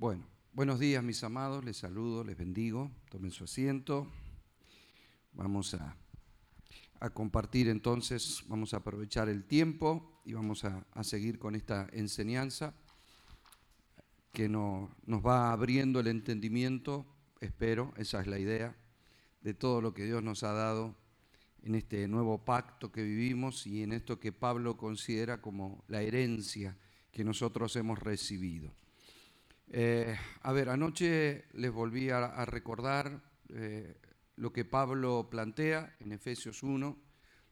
Bueno, buenos días mis amados, les saludo, les bendigo, tomen su asiento. Vamos a, compartir entonces, vamos a aprovechar el tiempo y vamos a, seguir con esta enseñanza que nos va abriendo el entendimiento, espero, esa es la idea, de todo lo que Dios nos ha dado en este nuevo pacto que vivimos y en esto que Pablo considera como la herencia que nosotros hemos recibido. Eh, a ver, anoche les volví a, recordar eh, lo que Pablo plantea en Efesios 1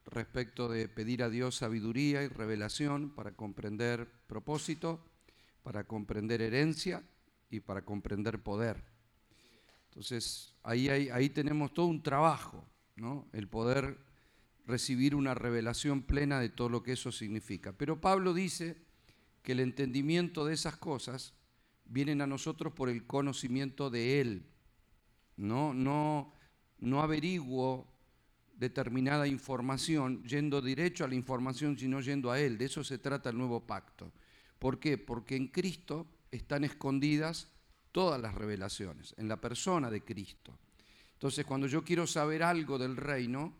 respecto de pedir a Dios sabiduría y revelación para comprender propósito, para comprender herencia y para comprender poder. Entonces, ahí, ahí tenemos todo un trabajo, ¿no? el poder recibir una revelación plena de todo lo que eso significa. Pero Pablo dice que el entendimiento de esas cosas vienen a nosotros por el conocimiento de Él. No, no, no averiguo determinada información yendo derecho a la información, sino yendo a Él. De eso se trata el nuevo pacto. ¿Por qué? Porque en Cristo están escondidas todas las revelaciones, en la persona de Cristo. Entonces, cuando yo quiero saber algo del reino,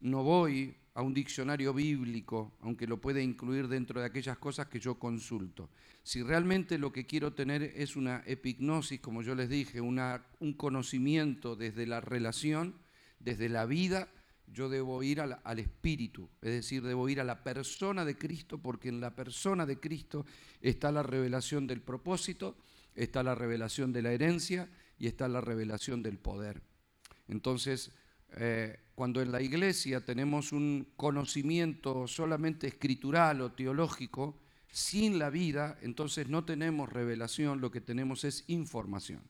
no voy a un diccionario bíblico, aunque lo pueda incluir dentro de aquellas cosas que yo consulto. Si realmente lo que quiero tener es una epignosis, como yo les dije, una, un conocimiento desde la relación, desde la vida, yo debo ir al, al, espíritu, es decir, debo ir a la persona de Cristo, porque en la persona de Cristo está la revelación del propósito, está la revelación de la herencia y está la revelación del poder. Entonces, eh, cuando en la iglesia tenemos un conocimiento solamente escritural o teológico, sin la vida, entonces no tenemos revelación, lo que tenemos es información.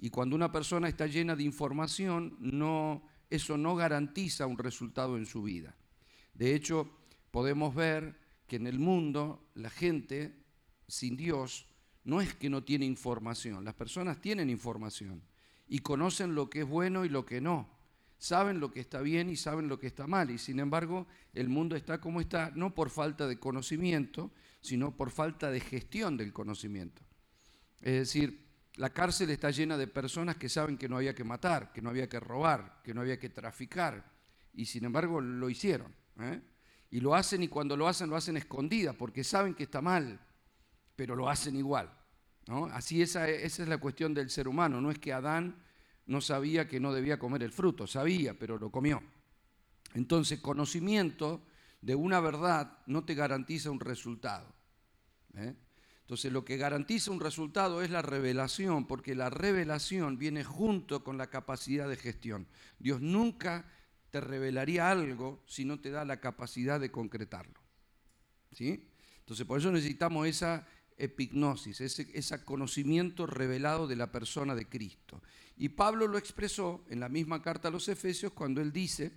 Y cuando una persona está llena de información, eso no garantiza un resultado en su vida. De hecho, podemos ver que en el mundo la gente sin Dios no es que no tiene información, las personas tienen información y conocen lo que es bueno y lo que no saben lo que está bien y saben lo que está mal. Y sin embargo, el mundo está como está, no por falta de conocimiento, sino por falta de gestión del conocimiento. Es decir, la cárcel está llena de personas que saben que no había que matar, que no había que robar, que no había que traficar, y sin embargo lo hicieron. ¿eh? Y lo hacen y cuando lo hacen lo hacen escondida, porque saben que está mal, pero lo hacen igual. Así esa, esa es la cuestión del ser humano, no es que Adán no sabía que no debía comer el fruto, sabía, pero lo comió. Entonces, conocimiento de una verdad no te garantiza un resultado. ¿eh? Entonces, lo que garantiza un resultado es la revelación, porque la revelación viene junto con la capacidad de gestión. Dios nunca te revelaría algo si no te da la capacidad de concretarlo. ¿Sí? Entonces, por eso necesitamos esa epignosis, ese, ese conocimiento revelado de la persona de Cristo. Y Pablo lo expresó en la misma carta a los Efesios cuando él dice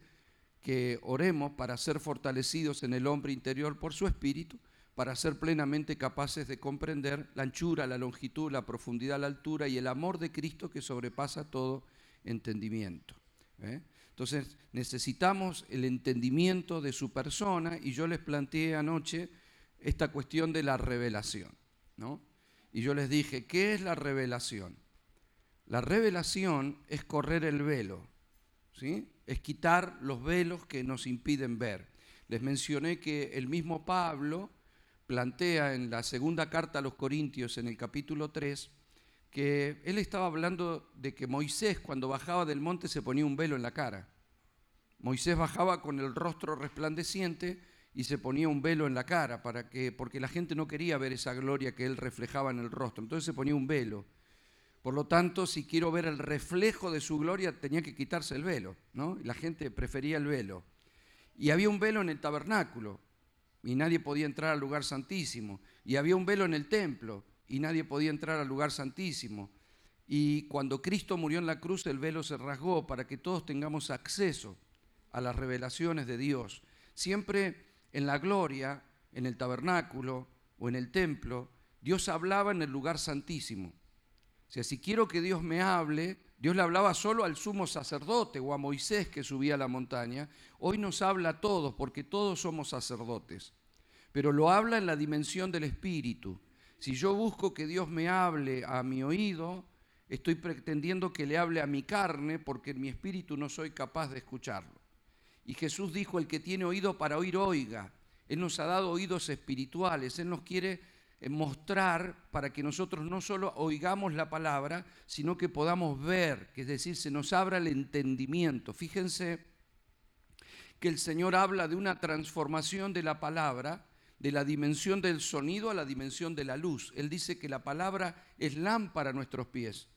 que oremos para ser fortalecidos en el hombre interior por su espíritu, para ser plenamente capaces de comprender la anchura, la longitud, la profundidad, la altura y el amor de Cristo que sobrepasa todo entendimiento. ¿eh? Entonces necesitamos el entendimiento de su persona y yo les planteé anoche esta cuestión de la revelación. ¿no? Y yo les dije, ¿qué es la revelación? La revelación es correr el velo, ¿sí? es quitar los velos que nos impiden ver. Les mencioné que el mismo Pablo plantea en la segunda carta a los Corintios, en el capítulo 3, que él estaba hablando de que Moisés cuando bajaba del monte se ponía un velo en la cara. Moisés bajaba con el rostro resplandeciente y se ponía un velo en la cara para que, porque la gente no quería ver esa gloria que él reflejaba en el rostro. Entonces se ponía un velo. Por lo tanto, si quiero ver el reflejo de su gloria, tenía que quitarse el velo, ¿no? La gente prefería el velo. Y había un velo en el tabernáculo, y nadie podía entrar al lugar santísimo. Y había un velo en el templo, y nadie podía entrar al lugar santísimo. Y cuando Cristo murió en la cruz, el velo se rasgó para que todos tengamos acceso a las revelaciones de Dios. Siempre en la gloria, en el tabernáculo o en el templo, Dios hablaba en el lugar santísimo sea, si quiero que Dios me hable, Dios le hablaba solo al sumo sacerdote o a Moisés que subía a la montaña. Hoy nos habla a todos porque todos somos sacerdotes. Pero lo habla en la dimensión del Espíritu. Si yo busco que Dios me hable a mi oído, estoy pretendiendo que le hable a mi carne porque en mi espíritu no soy capaz de escucharlo. Y Jesús dijo, el que tiene oído para oír, oiga. Él nos ha dado oídos espirituales, Él nos quiere mostrar para que nosotros no solo oigamos la palabra, sino que podamos ver, que es decir, se nos abra el entendimiento. Fíjense que el Señor habla de una transformación de la palabra, de la dimensión del sonido a la dimensión de la luz. Él dice que la palabra es lámpara a nuestros pies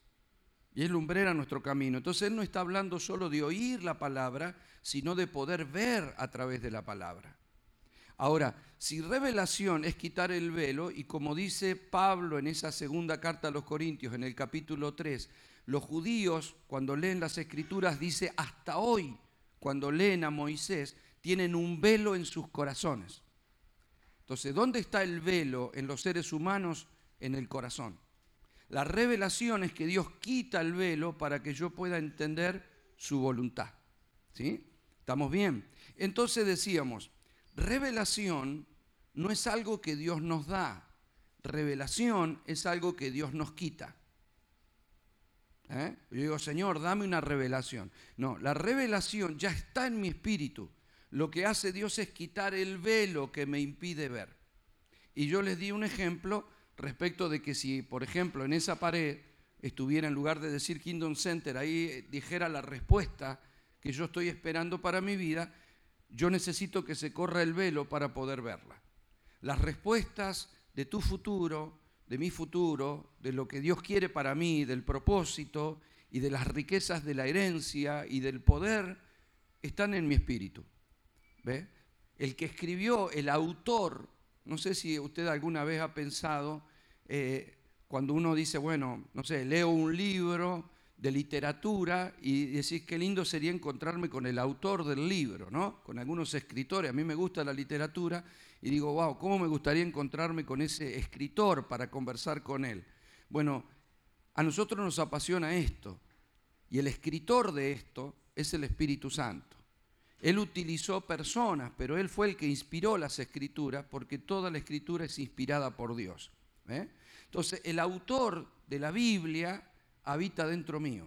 y es lumbrera a nuestro camino. Entonces Él no está hablando solo de oír la palabra, sino de poder ver a través de la palabra. Ahora, si revelación es quitar el velo, y como dice Pablo en esa segunda carta a los Corintios, en el capítulo 3, los judíos cuando leen las escrituras dice hasta hoy cuando leen a Moisés, tienen un velo en sus corazones. Entonces, ¿dónde está el velo en los seres humanos? En el corazón. La revelación es que Dios quita el velo para que yo pueda entender su voluntad. ¿Sí? ¿Estamos bien? Entonces decíamos, revelación no es algo que Dios nos da, revelación es algo que Dios nos quita. ¿Eh? Yo digo, Señor, dame una revelación. No, la revelación ya está en mi espíritu. Lo que hace Dios es quitar el velo que me impide ver. Y yo les di un ejemplo respecto de que si, por ejemplo, en esa pared estuviera, en lugar de decir Kingdom Center, ahí dijera la respuesta que yo estoy esperando para mi vida, yo necesito que se corra el velo para poder verla. Las respuestas de tu futuro, de mi futuro, de lo que Dios quiere para mí, del propósito y de las riquezas de la herencia y del poder, están en mi espíritu. ¿Ve? El que escribió, el autor, no sé si usted alguna vez ha pensado, eh, cuando uno dice, bueno, no sé, leo un libro de literatura y decís qué lindo sería encontrarme con el autor del libro, ¿no? Con algunos escritores. A mí me gusta la literatura y digo, wow, ¿cómo me gustaría encontrarme con ese escritor para conversar con él? Bueno, a nosotros nos apasiona esto y el escritor de esto es el Espíritu Santo. Él utilizó personas, pero él fue el que inspiró las escrituras porque toda la escritura es inspirada por Dios. ¿eh? Entonces, el autor de la Biblia habita dentro mío.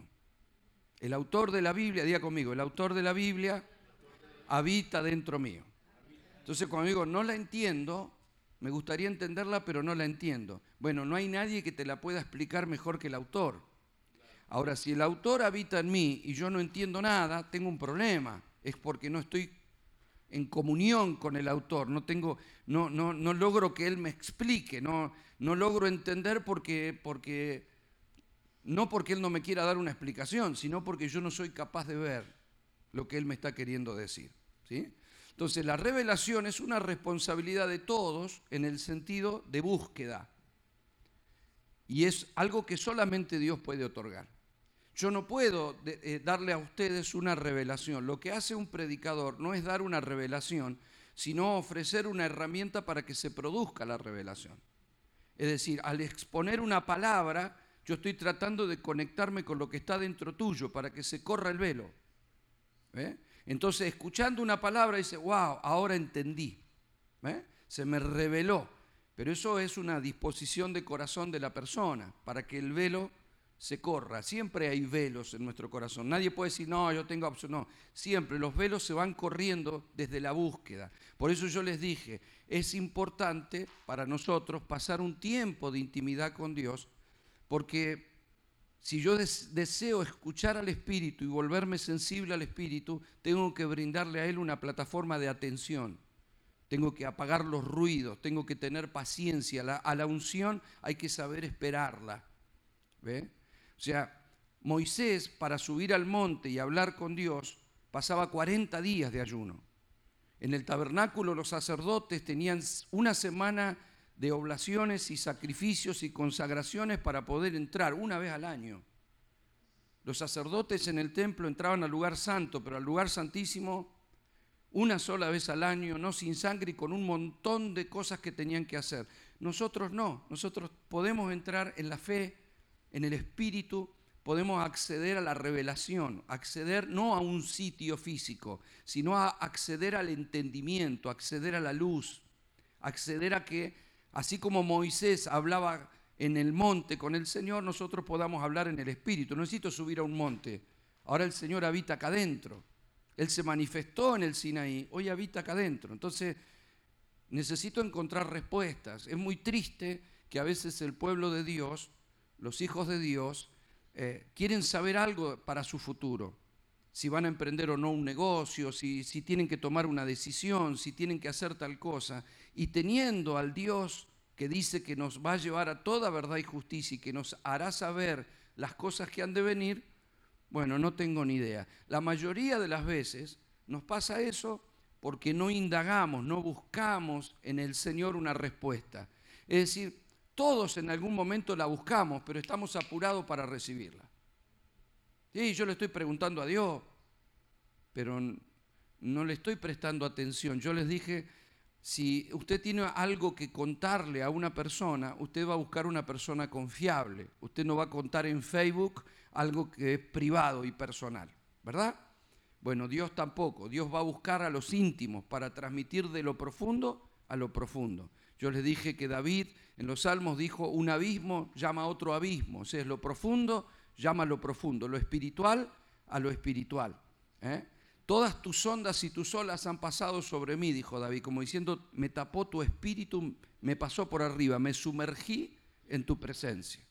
El autor de la Biblia, diga conmigo, el autor de la Biblia habita dentro mío. Entonces cuando digo no la entiendo, me gustaría entenderla, pero no la entiendo. Bueno, no hay nadie que te la pueda explicar mejor que el autor. Ahora, si el autor habita en mí y yo no entiendo nada, tengo un problema. Es porque no estoy en comunión con el autor, no, tengo, no, no, no logro que él me explique, no, no logro entender porque, porque, no porque él no me quiera dar una explicación, sino porque yo no soy capaz de ver lo que él me está queriendo decir. ¿sí? Entonces la revelación es una responsabilidad de todos en el sentido de búsqueda. Y es algo que solamente Dios puede otorgar. Yo no puedo eh, darle a ustedes una revelación. Lo que hace un predicador no es dar una revelación, sino ofrecer una herramienta para que se produzca la revelación. Es decir, al exponer una palabra, yo estoy tratando de conectarme con lo que está dentro tuyo para que se corra el velo. ¿Eh? Entonces, escuchando una palabra, dice, wow, ahora entendí. ¿eh? Se me reveló. Pero eso es una disposición de corazón de la persona para que el velo se corra. Siempre hay velos en nuestro corazón. Nadie puede decir, no, yo tengo opción. No, siempre los velos se van corriendo desde la búsqueda. Por eso yo les dije, es importante para nosotros pasar un tiempo de intimidad con Dios, porque si yo deseo escuchar al Espíritu y volverme sensible al Espíritu, tengo que brindarle a Él una plataforma de atención. Tengo que apagar los ruidos, tengo que tener paciencia. a la unción hay que saber esperarla. ¿Ve? O sea, Moisés para subir al monte y hablar con Dios pasaba 40 días de ayuno. En el tabernáculo los sacerdotes tenían una semana de oblaciones y sacrificios y consagraciones para poder entrar una vez al año. Los sacerdotes en el templo entraban al lugar santo, pero al lugar santísimo una sola vez al año, no sin sangre y con un montón de cosas que tenían que hacer. Nosotros no, nosotros podemos entrar en la fe, en el espíritu, podemos acceder a la revelación, acceder no a un sitio físico, sino a acceder al entendimiento, acceder a la luz, acceder a que Así como Moisés hablaba en el monte con el Señor, nosotros podamos hablar en el Espíritu. No necesito subir a un monte. Ahora el Señor habita acá adentro. Él se manifestó en el Sinaí, hoy habita acá adentro. Entonces, necesito encontrar respuestas. Es muy triste que a veces el pueblo de Dios, los hijos de Dios, eh, quieren saber algo para su futuro. Si van a emprender o no un negocio, si, si tienen que tomar una decisión, si tienen que hacer tal cosa. Y teniendo al Dios que dice que nos va a llevar a toda verdad y justicia y que nos hará saber las cosas que han de venir, bueno, no tengo ni idea. La mayoría de las veces nos pasa eso porque no indagamos, no buscamos en el Señor una respuesta. Es decir, todos en algún momento la buscamos, pero estamos apurados para recibirla. Sí, yo le estoy preguntando a Dios, pero no le estoy prestando atención. Yo les dije, si usted tiene algo que contarle a una persona, usted va a buscar una persona confiable. Usted no va a contar en Facebook algo que es privado y personal, ¿verdad? Bueno, Dios tampoco. Dios va a buscar a los íntimos para transmitir de lo profundo a lo profundo. Yo les dije que David en los Salmos dijo, un abismo llama a otro abismo. O sea, es lo profundo llama lo profundo, lo espiritual a lo espiritual. ¿eh? Todas tus ondas y tus olas han pasado sobre mí, dijo David, como diciendo, me tapó tu espíritu, me pasó por arriba, me sumergí en tu presencia.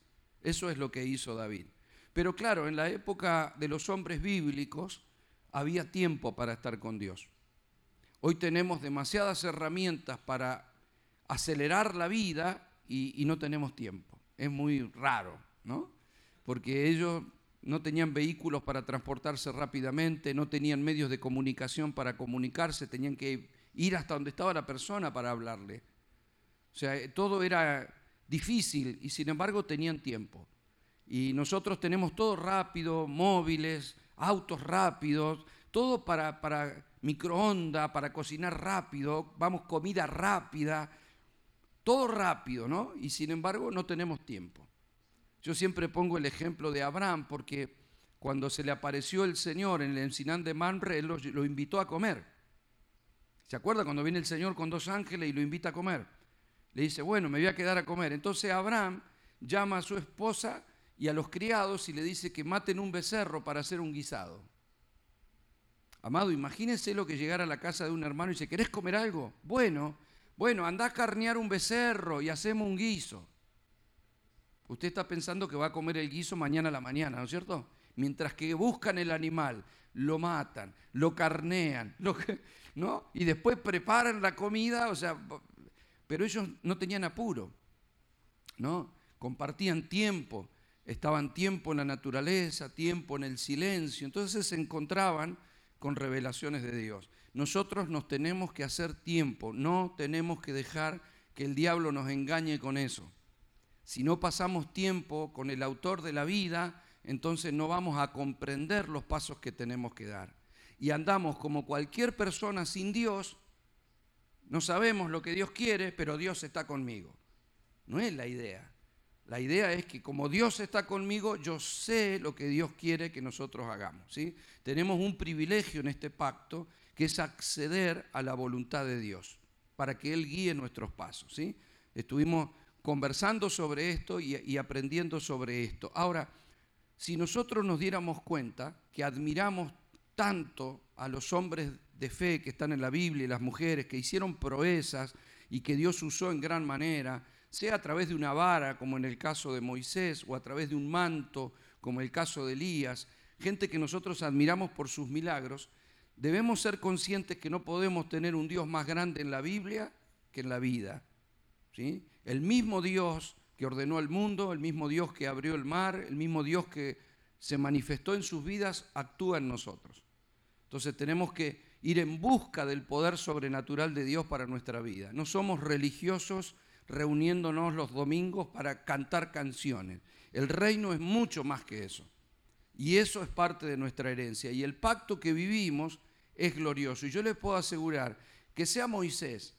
Eso es lo que hizo David. Pero claro, en la época de los hombres bíblicos había tiempo para estar con Dios. Hoy tenemos demasiadas herramientas para acelerar la vida y, no tenemos tiempo. Es muy raro, ¿no? Porque ellos no tenían vehículos para transportarse rápidamente, no tenían medios de comunicación para comunicarse, tenían que ir hasta donde estaba la persona para hablarle. O sea, todo era difícil y sin embargo tenían tiempo. Y nosotros tenemos todo rápido, móviles, autos rápidos, todo para, para microondas, para cocinar rápido, vamos, comida rápida, todo rápido, ¿no? Y sin embargo no tenemos tiempo. Yo siempre pongo el ejemplo de Abraham porque cuando se le apareció el Señor en el encinán de Manre, lo, lo invitó a comer. ¿Se acuerda cuando viene el Señor con dos ángeles y lo invita a comer? Le dice, bueno, me voy a quedar a comer. Entonces Abraham llama a su esposa y a los criados y le dice que maten un becerro para hacer un guisado. Amado, imagínense lo que llegara a la casa de un hermano y dice, ¿querés comer algo? Bueno, bueno, anda a carnear un becerro y hacemos un guiso. Usted está pensando que va a comer el guiso mañana a la mañana, ¿no es cierto? Mientras que buscan el animal, lo matan, lo carnean, ¿no? Y después preparan la comida, o sea, pero ellos no tenían apuro, ¿no? Compartían tiempo estaban tiempo en la naturaleza, tiempo en el silencio, entonces se encontraban con revelaciones de Dios. Nosotros nos tenemos que hacer tiempo, no tenemos que dejar que el diablo nos engañe con eso. Si no pasamos tiempo con el autor de la vida, entonces no vamos a comprender los pasos que tenemos que dar. Y andamos como cualquier persona sin Dios, no sabemos lo que Dios quiere, pero Dios está conmigo. No es la idea. La idea es que como Dios está conmigo, yo sé lo que Dios quiere que nosotros hagamos. ¿sí? Tenemos un privilegio en este pacto que es acceder a la voluntad de Dios para que Él guíe nuestros pasos. ¿sí? Estuvimos conversando sobre esto y, aprendiendo sobre esto. Ahora, si nosotros nos diéramos cuenta que admiramos tanto a los hombres de fe que están en la Biblia y las mujeres que hicieron proezas y que Dios usó en gran manera, sea a través de una vara, como en el caso de Moisés, o a través de un manto, como el caso de Elías, gente que nosotros admiramos por sus milagros, debemos ser conscientes que no podemos tener un Dios más grande en la Biblia que en la vida. ¿sí? El mismo Dios que ordenó el mundo, el mismo Dios que abrió el mar, el mismo Dios que se manifestó en sus vidas, actúa en nosotros. Entonces tenemos que ir en busca del poder sobrenatural de Dios para nuestra vida. No somos religiosos reuniéndonos los domingos para cantar canciones. El reino es mucho más que eso. Y eso es parte de nuestra herencia. Y el pacto que vivimos es glorioso. Y yo les puedo asegurar que sea Moisés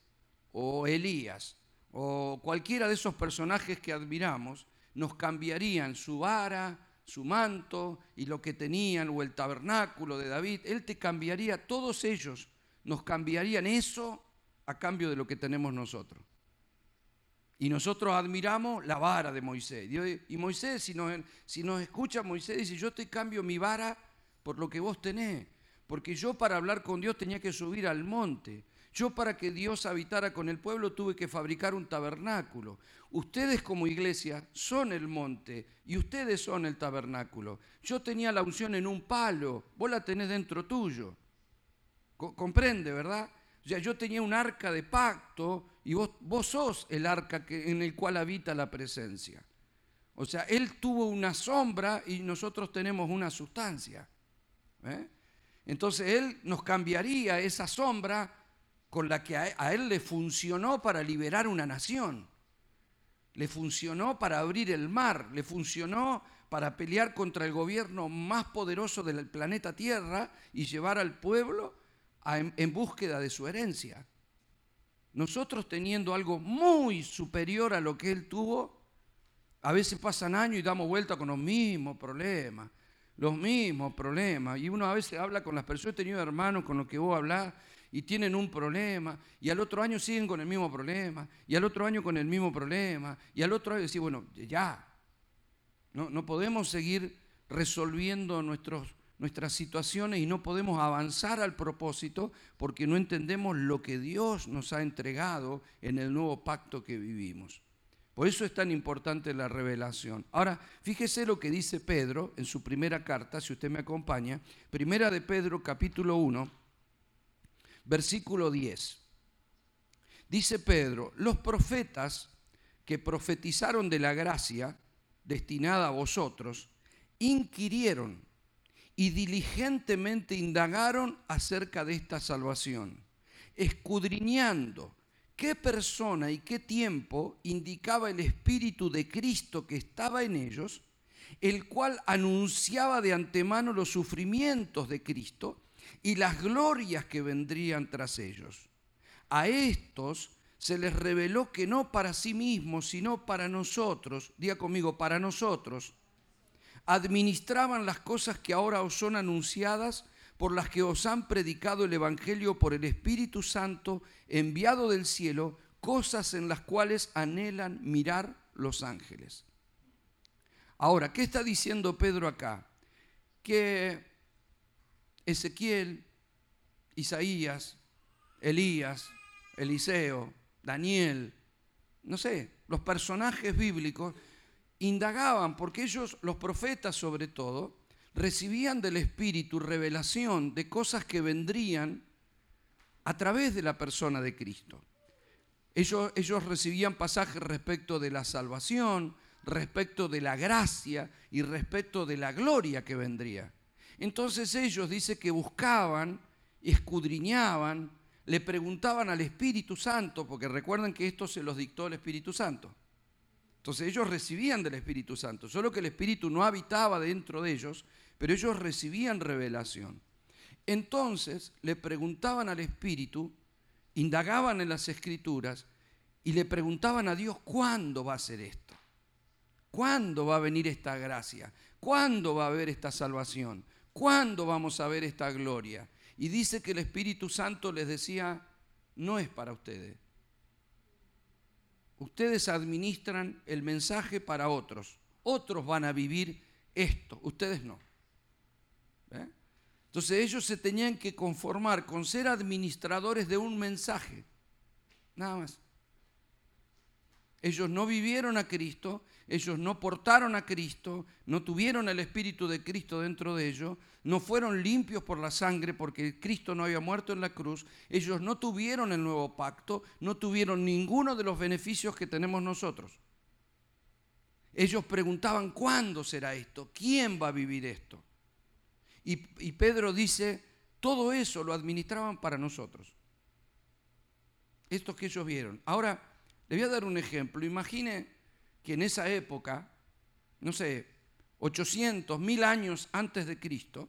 o Elías o cualquiera de esos personajes que admiramos, nos cambiarían su vara, su manto y lo que tenían, o el tabernáculo de David. Él te cambiaría, todos ellos nos cambiarían eso a cambio de lo que tenemos nosotros. Y nosotros admiramos la vara de Moisés. Y Moisés, si nos, si escucha, Moisés dice, yo te cambio mi vara por lo que vos tenés. Porque yo para hablar con Dios tenía que subir al monte. Yo para que Dios habitara con el pueblo tuve que fabricar un tabernáculo. Ustedes como iglesia son el monte y ustedes son el tabernáculo. Yo tenía la unción en un palo, vos la tenés dentro tuyo. ¿Comprende, verdad? O sea, yo tenía un arca de pacto y vos, vos sos el arca en el cual habita la presencia. O sea, Él tuvo una sombra y nosotros tenemos una sustancia. ¿eh? Entonces Él nos cambiaría esa sombra con la que a Él le funcionó para liberar una nación. Le funcionó para abrir el mar, le funcionó para pelear contra el gobierno más poderoso del planeta Tierra y llevar al pueblo en, búsqueda de su herencia. Nosotros teniendo algo muy superior a lo que él tuvo, a veces pasan años y damos vuelta con los mismos problemas, los mismos problemas. Y uno a veces habla con las personas, he tenido hermanos con los que vos hablás y tienen un problema, y al otro año siguen con el mismo problema, y al otro año con el mismo problema, y al otro año decir, bueno, ya, no, no podemos seguir resolviendo nuestros nuestras situaciones y no podemos avanzar al propósito porque no entendemos lo que Dios nos ha entregado en el nuevo pacto que vivimos. Por eso es tan importante la revelación. Ahora, fíjese lo que dice Pedro en su primera carta, si usted me acompaña, primera de Pedro capítulo 1, versículo 10. Dice Pedro, los profetas que profetizaron de la gracia destinada a vosotros, inquirieron y diligentemente indagaron acerca de esta salvación, escudriñando qué persona y qué tiempo indicaba el Espíritu de Cristo que estaba en ellos, el cual anunciaba de antemano los sufrimientos de Cristo y las glorias que vendrían tras ellos. A estos se les reveló que no para sí mismos, sino para nosotros, diga conmigo, para nosotros, administraban las cosas que ahora os son anunciadas, por las que os han predicado el Evangelio por el Espíritu Santo enviado del cielo, cosas en las cuales anhelan mirar los ángeles. Ahora, ¿qué está diciendo Pedro acá? Que Ezequiel, Isaías, Elías, Eliseo, Daniel, no sé, los personajes bíblicos indagaban, porque ellos, los profetas sobre todo, recibían del Espíritu revelación de cosas que vendrían a través de la persona de Cristo. Ellos, ellos recibían pasajes respecto de la salvación, respecto de la gracia y respecto de la gloria que vendría. Entonces ellos dice que buscaban, escudriñaban, le preguntaban al Espíritu Santo, porque recuerden que esto se los dictó el Espíritu Santo. Entonces ellos recibían del Espíritu Santo, solo que el Espíritu no habitaba dentro de ellos, pero ellos recibían revelación. Entonces le preguntaban al Espíritu, indagaban en las Escrituras y le preguntaban a Dios cuándo va a ser esto, cuándo va a venir esta gracia, cuándo va a haber esta salvación, cuándo vamos a ver esta gloria. Y dice que el Espíritu Santo les decía, no es para ustedes, Ustedes administran el mensaje para otros. Otros van a vivir esto, ustedes no. ¿Eh? Entonces ellos se tenían que conformar con ser administradores de un mensaje. Nada más. Ellos no vivieron a Cristo, ellos no portaron a Cristo, no tuvieron el Espíritu de Cristo dentro de ellos, no fueron limpios por la sangre porque Cristo no había muerto en la cruz, ellos no tuvieron el nuevo pacto, no tuvieron ninguno de los beneficios que tenemos nosotros. Ellos preguntaban, ¿cuándo será esto? ¿Quién va a vivir esto? Y, Pedro dice, todo eso lo administraban para nosotros. Esto que ellos vieron. Ahora, le voy a dar un ejemplo. Imagine que en esa época, no sé, 800, 1000 años antes de Cristo,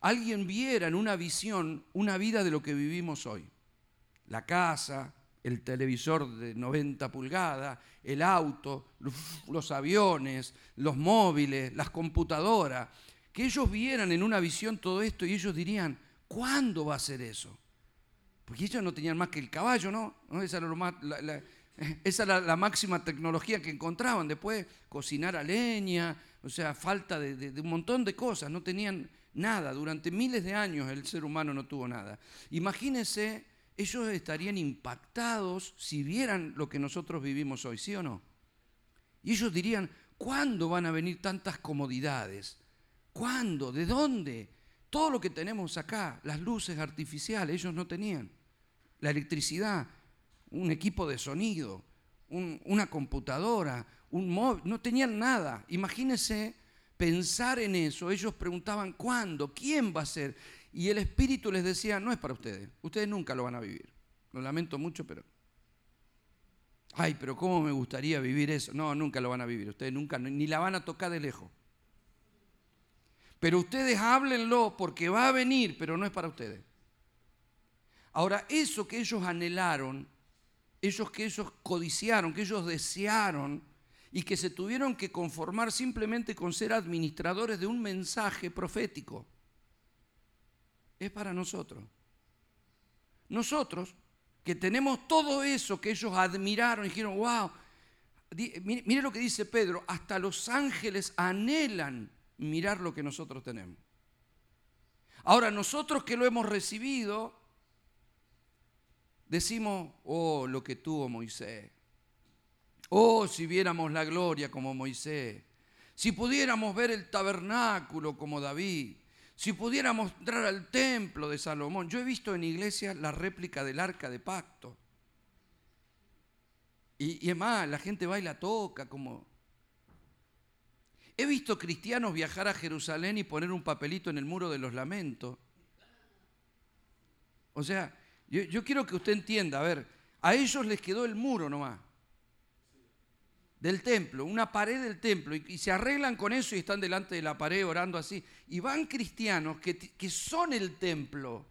alguien viera en una visión una vida de lo que vivimos hoy. La casa, el televisor de 90 pulgadas, el auto, los aviones, los móviles, las computadoras, que ellos vieran en una visión todo esto y ellos dirían, ¿cuándo va a ser eso? Porque ellos no tenían más que el caballo, ¿no? Esa era más, Esa era la máxima tecnología que encontraban. Después, cocinar a leña, o sea, falta de, un montón de cosas. No tenían nada. Durante miles de años el ser humano no tuvo nada. Imagínense, ellos estarían impactados si vieran lo que nosotros vivimos hoy, ¿sí o no? Y ellos dirían, ¿cuándo van a venir tantas comodidades? ¿Cuándo? ¿De dónde? Todo lo que tenemos acá, las luces artificiales, ellos no tenían. La electricidad, un equipo de sonido, una computadora, un móvil, no tenían nada. Imagínense pensar en eso. Ellos preguntaban, ¿cuándo? ¿Quién va a ser? Y el Espíritu les decía, no es para ustedes, ustedes nunca lo van a vivir. Lo lamento mucho, pero... Ay, pero ¿cómo me gustaría vivir eso? No, nunca lo van a vivir, ustedes nunca, ni la van a tocar de lejos. Pero ustedes háblenlo porque va a venir, pero no es para ustedes. Ahora, eso que ellos anhelaron ellos que ellos codiciaron, que ellos desearon y que se tuvieron que conformar simplemente con ser administradores de un mensaje profético. Es para nosotros. Nosotros, que tenemos todo eso que ellos admiraron y dijeron, wow, mire lo que dice Pedro, hasta los ángeles anhelan mirar lo que nosotros tenemos. Ahora, nosotros que lo hemos recibido, decimos, oh, lo que tuvo Moisés. Oh, si viéramos la gloria como Moisés. Si pudiéramos ver el tabernáculo como David. Si pudiéramos entrar al templo de Salomón. Yo he visto en iglesias la réplica del arca de pacto. Y, y es más, la gente va y la toca como... He visto cristianos viajar a Jerusalén y poner un papelito en el muro de los lamentos. O sea, yo, quiero que usted entienda, a ver, a ellos les quedó el muro nomás del templo, una pared del templo, y, se arreglan con eso y están delante de la pared orando así. Y van cristianos que, que son el templo,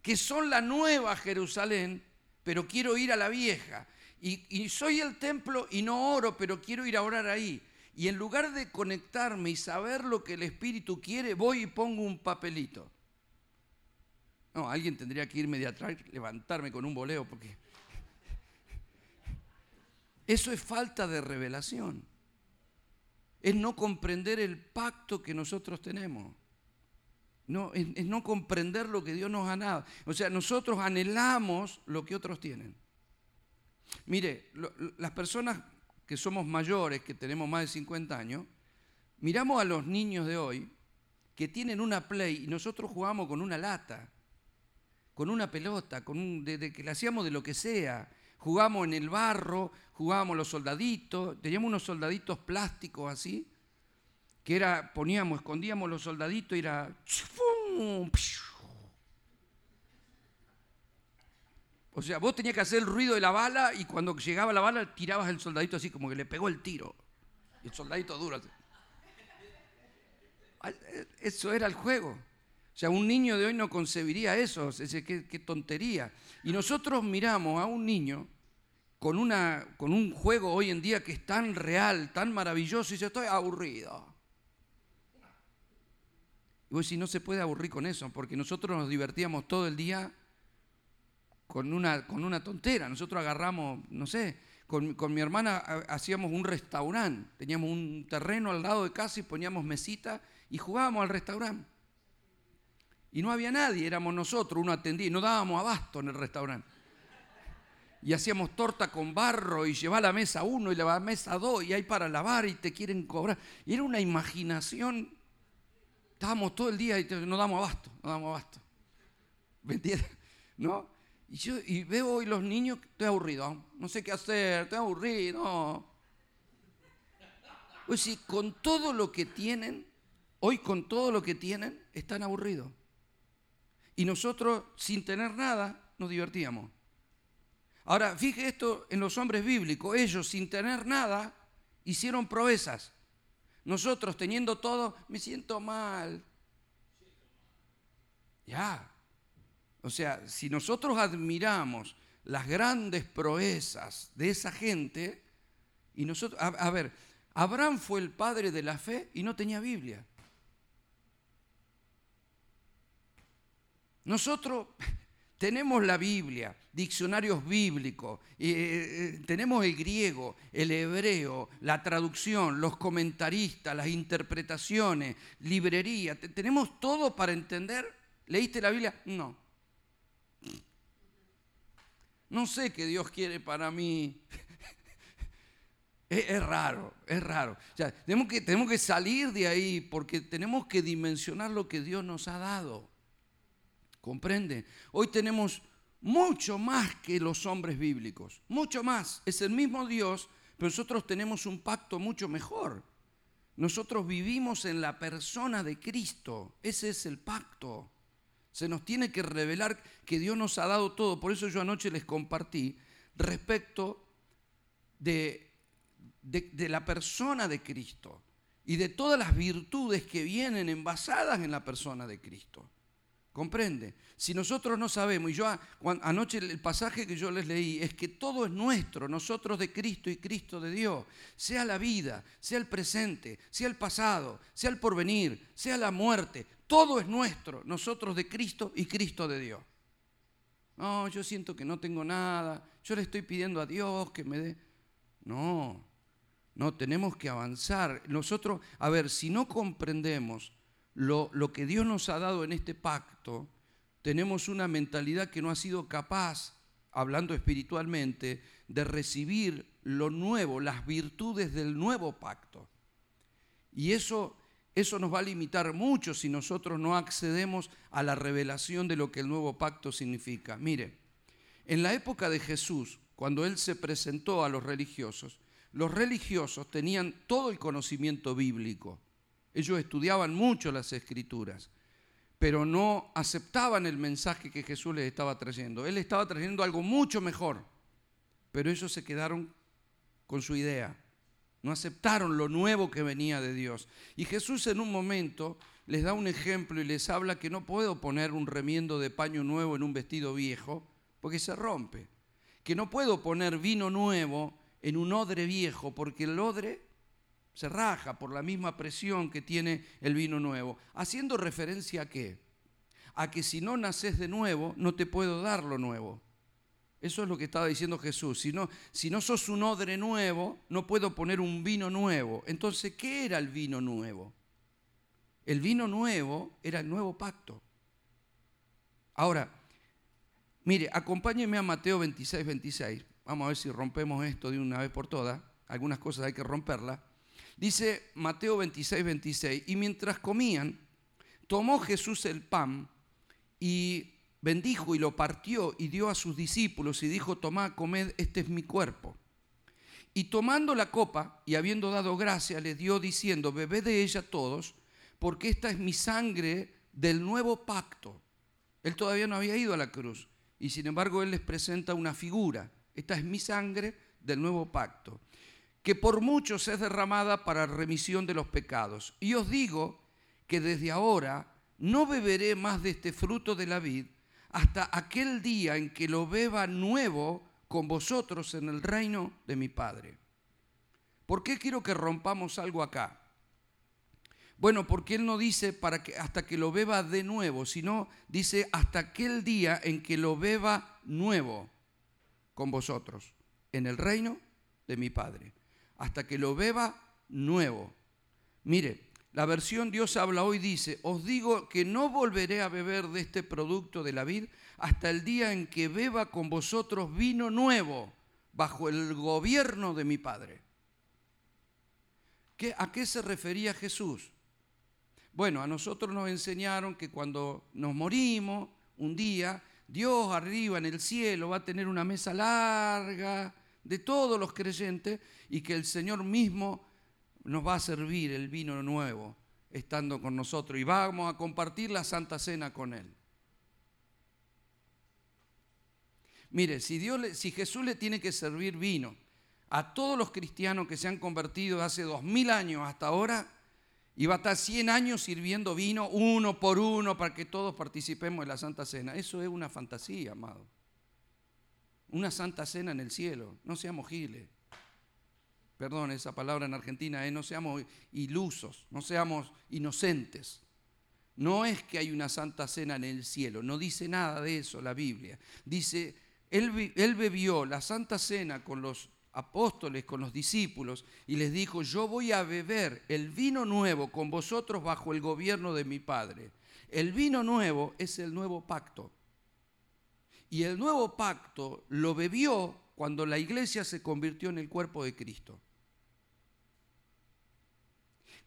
que son la nueva Jerusalén, pero quiero ir a la vieja. Y, y, soy el templo y no oro, pero quiero ir a orar ahí. Y en lugar de conectarme y saber lo que el Espíritu quiere, voy y pongo un papelito. No, alguien tendría que irme de atrás, levantarme con un boleo, porque eso es falta de revelación. Es no comprender el pacto que nosotros tenemos. No, es, no comprender lo que Dios nos ha dado. O sea, nosotros anhelamos lo que otros tienen. Mire, las personas que somos mayores, que tenemos más de 50 años, miramos a los niños de hoy que tienen una play y nosotros jugamos con una lata con una pelota, con un, de, que le hacíamos de lo que sea. Jugamos en el barro, jugábamos los soldaditos, teníamos unos soldaditos plásticos así, que era, poníamos, escondíamos los soldaditos y era... O sea, vos tenías que hacer el ruido de la bala y cuando llegaba la bala tirabas el soldadito así como que le pegó el tiro. Y el soldadito duro. Eso era el juego. O sea, un niño de hoy no concebiría eso, qué, qué tontería. Y nosotros miramos a un niño con, una, con un juego hoy en día que es tan real, tan maravilloso, y dice, estoy aburrido. Y vos si no se puede aburrir con eso, porque nosotros nos divertíamos todo el día con una, con una tontera. Nosotros agarramos, no sé, con, con mi hermana hacíamos un restaurante, teníamos un terreno al lado de casa y poníamos mesita y jugábamos al restaurante. Y no había nadie, éramos nosotros, uno atendía, y no dábamos abasto en el restaurante. Y hacíamos torta con barro y llevaba la mesa uno y la mesa dos y hay para lavar y te quieren cobrar. Y era una imaginación. Estábamos todo el día y no damos abasto, no damos abasto. ¿Me? ¿No? Y yo y veo hoy los niños, estoy aburrido, no sé qué hacer, estoy aburrido. Pues sí, con todo lo que tienen, hoy con todo lo que tienen, están aburridos. Y nosotros, sin tener nada, nos divertíamos. Ahora, fije esto en los hombres bíblicos. Ellos, sin tener nada, hicieron proezas. Nosotros, teniendo todo, me siento mal. Ya. O sea, si nosotros admiramos las grandes proezas de esa gente, y nosotros, a, ver, Abraham fue el padre de la fe y no tenía Biblia. Nosotros tenemos la Biblia, diccionarios bíblicos, eh, eh, tenemos el griego, el hebreo, la traducción, los comentaristas, las interpretaciones, librería, tenemos todo para entender. ¿Leíste la Biblia? No. No sé qué Dios quiere para mí. Es, raro, es raro. tenemos, que, tenemos que salir de ahí porque tenemos que dimensionar lo que Dios nos ha dado. ¿Comprende? Hoy tenemos mucho más que los hombres bíblicos, mucho más. Es el mismo Dios, pero nosotros tenemos un pacto mucho mejor. Nosotros vivimos en la persona de Cristo, ese es el pacto. Se nos tiene que revelar que Dios nos ha dado todo. Por eso yo anoche les compartí respecto de, de, la persona de Cristo y de todas las virtudes que vienen envasadas en la persona de Cristo. ¿Comprende? Si nosotros no sabemos, y yo anoche el pasaje que yo les leí es que todo es nuestro, nosotros de Cristo y Cristo de Dios, sea la vida, sea el presente, sea el pasado, sea el porvenir, sea la muerte, todo es nuestro, nosotros de Cristo y Cristo de Dios. No, yo siento que no tengo nada, yo le estoy pidiendo a Dios que me dé. No, no, tenemos que avanzar. Nosotros, a ver, si no comprendemos lo, que Dios nos ha dado en este pacto, tenemos una mentalidad que no ha sido capaz, hablando espiritualmente, de recibir lo nuevo, las virtudes del nuevo pacto. Y eso, eso nos va a limitar mucho si nosotros no accedemos a la revelación de lo que el nuevo pacto significa. Mire, en la época de Jesús, cuando Él se presentó a los religiosos, los religiosos tenían todo el conocimiento bíblico ellos estudiaban mucho las escrituras, pero no aceptaban el mensaje que Jesús les estaba trayendo. Él estaba trayendo algo mucho mejor, pero ellos se quedaron con su idea. No aceptaron lo nuevo que venía de Dios. Y Jesús en un momento les da un ejemplo y les habla que no puedo poner un remiendo de paño nuevo en un vestido viejo porque se rompe. Que no puedo poner vino nuevo en un odre viejo porque el odre se raja por la misma presión que tiene el vino nuevo. Haciendo referencia a qué? A que si no naces de nuevo, no te puedo dar lo nuevo. Eso es lo que estaba diciendo Jesús. Si no, si no sos un odre nuevo, no puedo poner un vino nuevo. Entonces, ¿qué era el vino nuevo? El vino nuevo era el nuevo pacto. Ahora, mire, acompáñeme a Mateo 26, 26. Vamos a ver si rompemos esto de una vez por todas. Algunas cosas hay que romperlas. Dice Mateo 26, 26, y mientras comían, tomó Jesús el pan y bendijo y lo partió y dio a sus discípulos y dijo, tomad, comed, este es mi cuerpo. Y tomando la copa y habiendo dado gracia, le dio diciendo, bebed de ella todos, porque esta es mi sangre del nuevo pacto. Él todavía no había ido a la cruz y sin embargo él les presenta una figura. Esta es mi sangre del nuevo pacto que por muchos es derramada para remisión de los pecados. Y os digo que desde ahora no beberé más de este fruto de la vid hasta aquel día en que lo beba nuevo con vosotros en el reino de mi Padre. ¿Por qué quiero que rompamos algo acá? Bueno, porque Él no dice para que, hasta que lo beba de nuevo, sino dice hasta aquel día en que lo beba nuevo con vosotros en el reino de mi Padre hasta que lo beba nuevo. Mire, la versión Dios habla hoy dice, os digo que no volveré a beber de este producto de la vid hasta el día en que beba con vosotros vino nuevo bajo el gobierno de mi Padre. ¿Qué, ¿A qué se refería Jesús? Bueno, a nosotros nos enseñaron que cuando nos morimos, un día, Dios arriba en el cielo va a tener una mesa larga de todos los creyentes y que el Señor mismo nos va a servir el vino nuevo estando con nosotros y vamos a compartir la Santa Cena con Él. Mire, si, Dios si Jesús le tiene que servir vino a todos los cristianos que se han convertido hace dos mil años hasta ahora, y va a estar 100 años sirviendo vino uno por uno para que todos participemos en la Santa Cena. Eso es una fantasía, amado una santa cena en el cielo. No seamos giles. Perdón esa palabra en Argentina, ¿eh? no seamos ilusos, no seamos inocentes. No es que hay una santa cena en el cielo, no dice nada de eso la Biblia. Dice, él bebió la santa cena con los apóstoles, con los discípulos, y les dijo, yo voy a beber el vino nuevo con vosotros bajo el gobierno de mi Padre. El vino nuevo es el nuevo pacto. Y el nuevo pacto lo bebió cuando la iglesia se convirtió en el cuerpo de Cristo.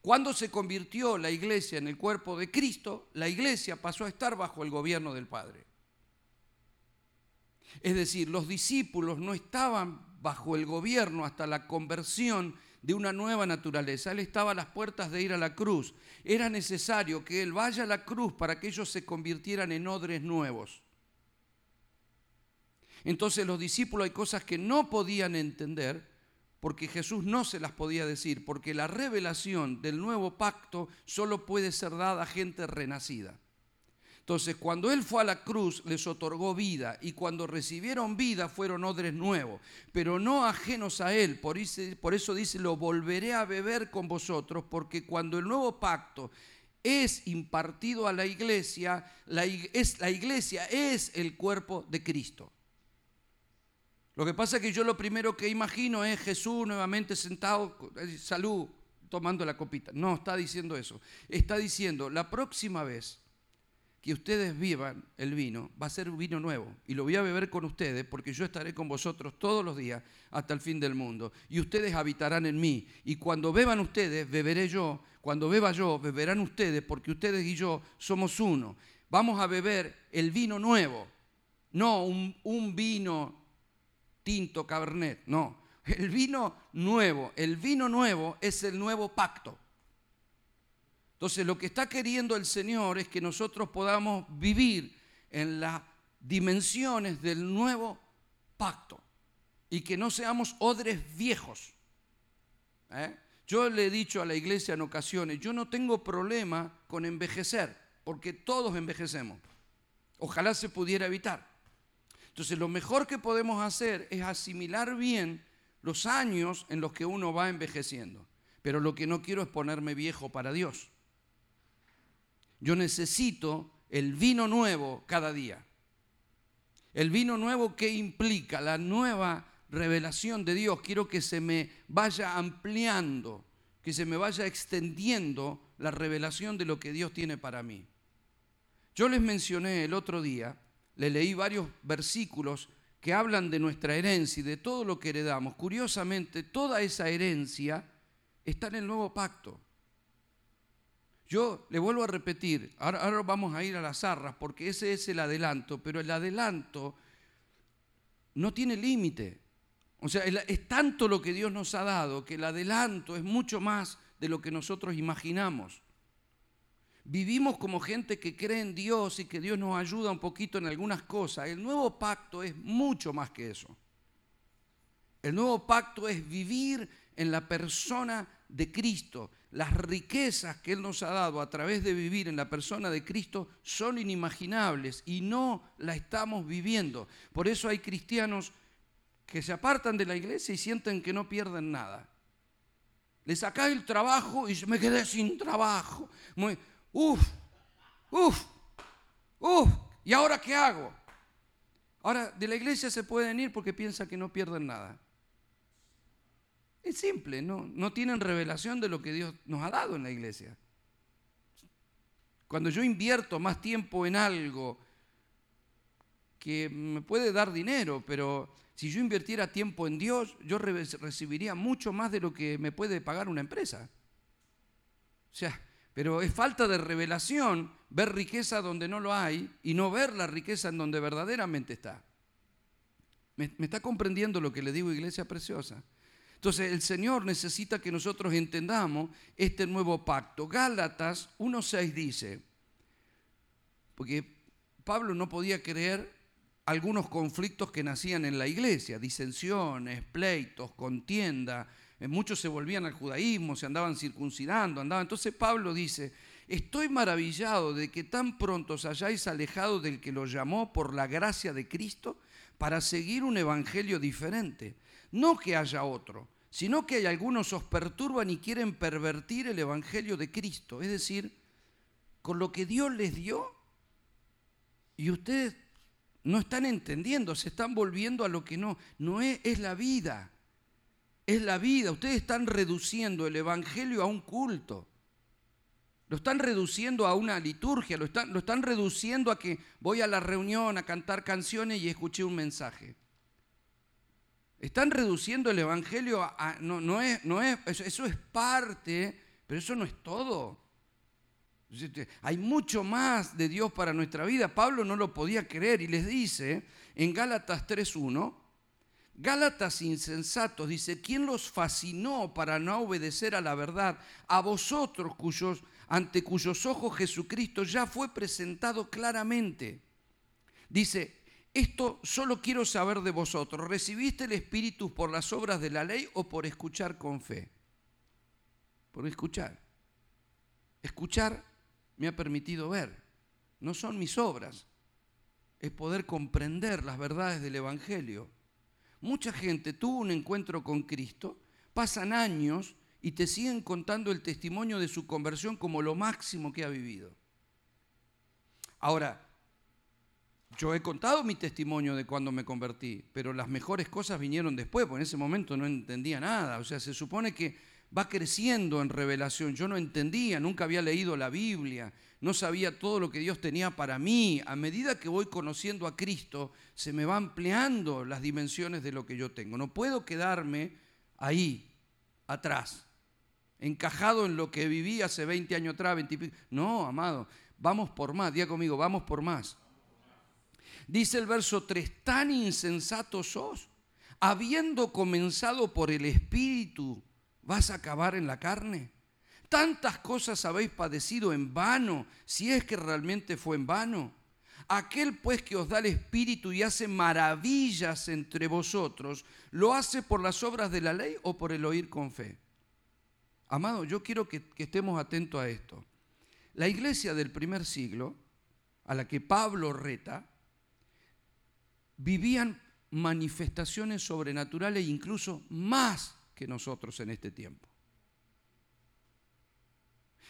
Cuando se convirtió la iglesia en el cuerpo de Cristo, la iglesia pasó a estar bajo el gobierno del Padre. Es decir, los discípulos no estaban bajo el gobierno hasta la conversión de una nueva naturaleza. Él estaba a las puertas de ir a la cruz. Era necesario que Él vaya a la cruz para que ellos se convirtieran en odres nuevos. Entonces los discípulos hay cosas que no podían entender porque Jesús no se las podía decir, porque la revelación del nuevo pacto solo puede ser dada a gente renacida. Entonces, cuando Él fue a la cruz, les otorgó vida, y cuando recibieron vida fueron odres nuevos, pero no ajenos a Él. Por eso, dice, lo volveré a beber con vosotros, porque cuando el nuevo pacto es impartido a la iglesia, la, la iglesia es el cuerpo de Cristo. Lo que pasa es que yo lo primero que imagino es Jesús nuevamente sentado, eh, salud, tomando la copita. No, está diciendo eso. Está diciendo, la próxima vez que ustedes vivan el vino, va a ser un vino nuevo. Y lo voy a beber con ustedes porque yo estaré con vosotros todos los días hasta el fin del mundo. Y ustedes habitarán en mí. Y cuando beban ustedes, beberé yo. Cuando beba yo, beberán ustedes porque ustedes y yo somos uno. Vamos a beber el vino nuevo, no un, un vino tinto, cabernet, no. El vino nuevo, el vino nuevo es el nuevo pacto. Entonces lo que está queriendo el Señor es que nosotros podamos vivir en las dimensiones del nuevo pacto y que no seamos odres viejos. ¿eh? Yo le he dicho a la iglesia en ocasiones, yo no tengo problema con envejecer, porque todos envejecemos. Ojalá se pudiera evitar. Entonces lo mejor que podemos hacer es asimilar bien los años en los que uno va envejeciendo. Pero lo que no quiero es ponerme viejo para Dios. Yo necesito el vino nuevo cada día. El vino nuevo que implica la nueva revelación de Dios. Quiero que se me vaya ampliando, que se me vaya extendiendo la revelación de lo que Dios tiene para mí. Yo les mencioné el otro día le leí varios versículos que hablan de nuestra herencia y de todo lo que heredamos. Curiosamente, toda esa herencia está en el nuevo pacto. Yo le vuelvo a repetir, ahora, vamos a ir a las arras porque ese es el adelanto, pero el adelanto no tiene límite. O sea, es tanto lo que Dios nos ha dado que el adelanto es mucho más de lo que nosotros imaginamos. Vivimos como gente que cree en Dios y que Dios nos ayuda un poquito en algunas cosas. El nuevo pacto es mucho más que eso. El nuevo pacto es vivir en la persona de Cristo. Las riquezas que Él nos ha dado a través de vivir en la persona de Cristo son inimaginables y no la estamos viviendo. Por eso hay cristianos que se apartan de la iglesia y sienten que no pierden nada. Le sacáis el trabajo y me quedé sin trabajo. Uf, uf, uf, ¿y ahora qué hago? Ahora, de la iglesia se pueden ir porque piensan que no pierden nada. Es simple, no, no tienen revelación de lo que Dios nos ha dado en la iglesia. Cuando yo invierto más tiempo en algo que me puede dar dinero, pero si yo invirtiera tiempo en Dios, yo recibiría mucho más de lo que me puede pagar una empresa. O sea, pero es falta de revelación ver riqueza donde no lo hay y no ver la riqueza en donde verdaderamente está. ¿Me, está comprendiendo lo que le digo, iglesia preciosa? Entonces el Señor necesita que nosotros entendamos este nuevo pacto. Gálatas 1.6 dice, porque Pablo no podía creer algunos conflictos que nacían en la iglesia, disensiones, pleitos, contienda, muchos se volvían al judaísmo, se andaban circuncidando, andaban. Entonces Pablo dice, estoy maravillado de que tan pronto os hayáis alejado del que lo llamó por la gracia de Cristo para seguir un evangelio diferente. No que haya otro, sino que hay algunos os perturban y quieren pervertir el evangelio de Cristo. Es decir, con lo que Dios les dio y ustedes no están entendiendo, se están volviendo a lo que no, no es la vida, es la vida. Ustedes están reduciendo el Evangelio a un culto. Lo están reduciendo a una liturgia, lo están, lo están reduciendo a que voy a la reunión a cantar canciones y escuché un mensaje. Están reduciendo el Evangelio a... no, no, es, no es, eso es parte, pero eso no es todo. Hay mucho más de Dios para nuestra vida. Pablo no lo podía creer y les dice en Gálatas 3.1, Gálatas insensatos, dice, ¿quién los fascinó para no obedecer a la verdad? A vosotros cuyos ante cuyos ojos Jesucristo ya fue presentado claramente. Dice, esto solo quiero saber de vosotros, ¿recibiste el Espíritu por las obras de la ley o por escuchar con fe? Por escuchar. Escuchar me ha permitido ver, no son mis obras, es poder comprender las verdades del Evangelio. Mucha gente tuvo un encuentro con Cristo, pasan años y te siguen contando el testimonio de su conversión como lo máximo que ha vivido. Ahora, yo he contado mi testimonio de cuando me convertí, pero las mejores cosas vinieron después, porque en ese momento no entendía nada. O sea, se supone que va creciendo en revelación. Yo no entendía, nunca había leído la Biblia, no sabía todo lo que Dios tenía para mí. A medida que voy conociendo a Cristo, se me van ampliando las dimensiones de lo que yo tengo. No puedo quedarme ahí, atrás encajado en lo que viví hace 20 años atrás, 20 No, amado, vamos por más, diga conmigo, vamos por más. Dice el verso 3, tan insensatos sos, habiendo comenzado por el Espíritu, ¿vas a acabar en la carne? Tantas cosas habéis padecido en vano, si es que realmente fue en vano. Aquel pues que os da el Espíritu y hace maravillas entre vosotros, ¿lo hace por las obras de la ley o por el oír con fe? Amado, yo quiero que, estemos atentos a esto. La iglesia del primer siglo, a la que Pablo reta, vivían manifestaciones sobrenaturales incluso más que nosotros en este tiempo.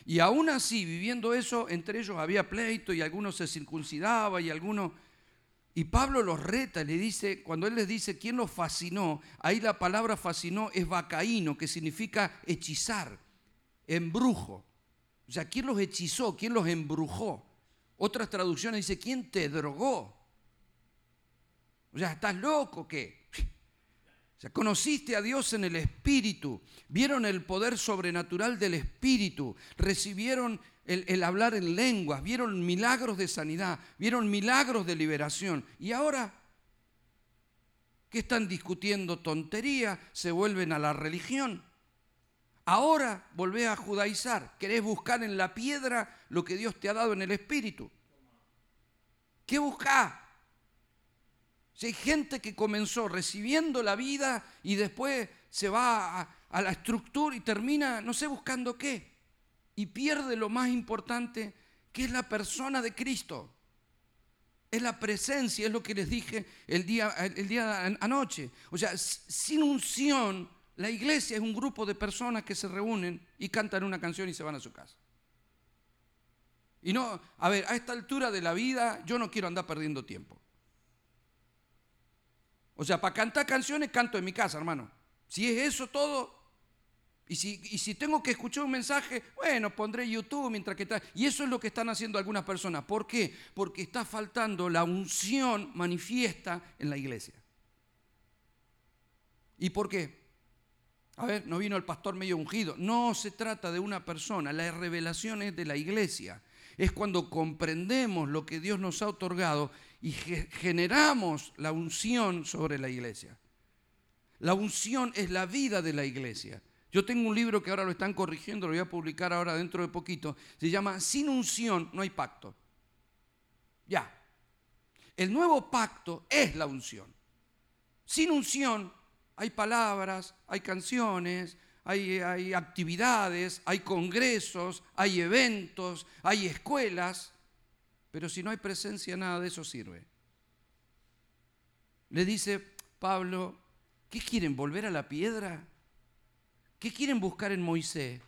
Y aún así, viviendo eso, entre ellos había pleito y algunos se circuncidaba y algunos y Pablo los reta, le dice, cuando él les dice quién los fascinó, ahí la palabra fascinó es vacaíno, que significa hechizar, embrujo. O sea, ¿quién los hechizó? ¿Quién los embrujó? Otras traducciones dice, ¿quién te drogó? O sea, ¿estás loco qué? Conociste a Dios en el Espíritu, vieron el poder sobrenatural del Espíritu, recibieron el, hablar en lenguas, vieron milagros de sanidad, vieron milagros de liberación. Y ahora, ¿qué están discutiendo tontería? Se vuelven a la religión. Ahora volvés a judaizar, querés buscar en la piedra lo que Dios te ha dado en el Espíritu. ¿Qué buscás? Si hay gente que comenzó recibiendo la vida y después se va a, la estructura y termina, no sé, buscando qué y pierde lo más importante, que es la persona de Cristo. Es la presencia, es lo que les dije el día, el día anoche. O sea, sin unción, la iglesia es un grupo de personas que se reúnen y cantan una canción y se van a su casa. Y no, a ver, a esta altura de la vida yo no quiero andar perdiendo tiempo. O sea, para cantar canciones canto en mi casa, hermano. Si es eso todo, y si, tengo que escuchar un mensaje, bueno, pondré YouTube mientras que está. Y eso es lo que están haciendo algunas personas. ¿Por qué? Porque está faltando la unción manifiesta en la iglesia. ¿Y por qué? A ver, no vino el pastor medio ungido. No se trata de una persona. La revelación es de la iglesia. Es cuando comprendemos lo que Dios nos ha otorgado y generamos la unción sobre la iglesia. La unción es la vida de la iglesia. Yo tengo un libro que ahora lo están corrigiendo, lo voy a publicar ahora dentro de poquito. Se llama Sin unción no hay pacto. Ya. El nuevo pacto es la unción. Sin unción hay palabras, hay canciones, hay, hay, actividades, hay congresos, hay eventos, hay escuelas, pero si no hay presencia, nada de eso sirve. Le dice Pablo, ¿qué quieren? ¿Volver a la piedra? ¿Qué quieren buscar en Moisés?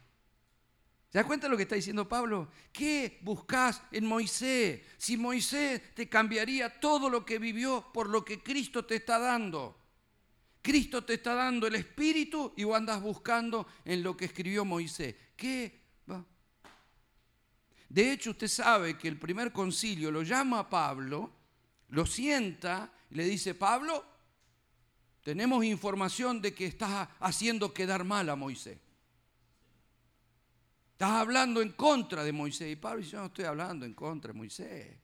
¿Te das cuenta de lo que está diciendo Pablo? ¿Qué buscas en Moisés? Si Moisés te cambiaría todo lo que vivió por lo que Cristo te está dando. Cristo te está dando el Espíritu y vos andas buscando en lo que escribió Moisés. ¿Qué? De hecho, usted sabe que el primer concilio lo llama a Pablo, lo sienta y le dice, Pablo, tenemos información de que estás haciendo quedar mal a Moisés. Estás hablando en contra de Moisés. Y Pablo dice, yo no estoy hablando en contra de Moisés.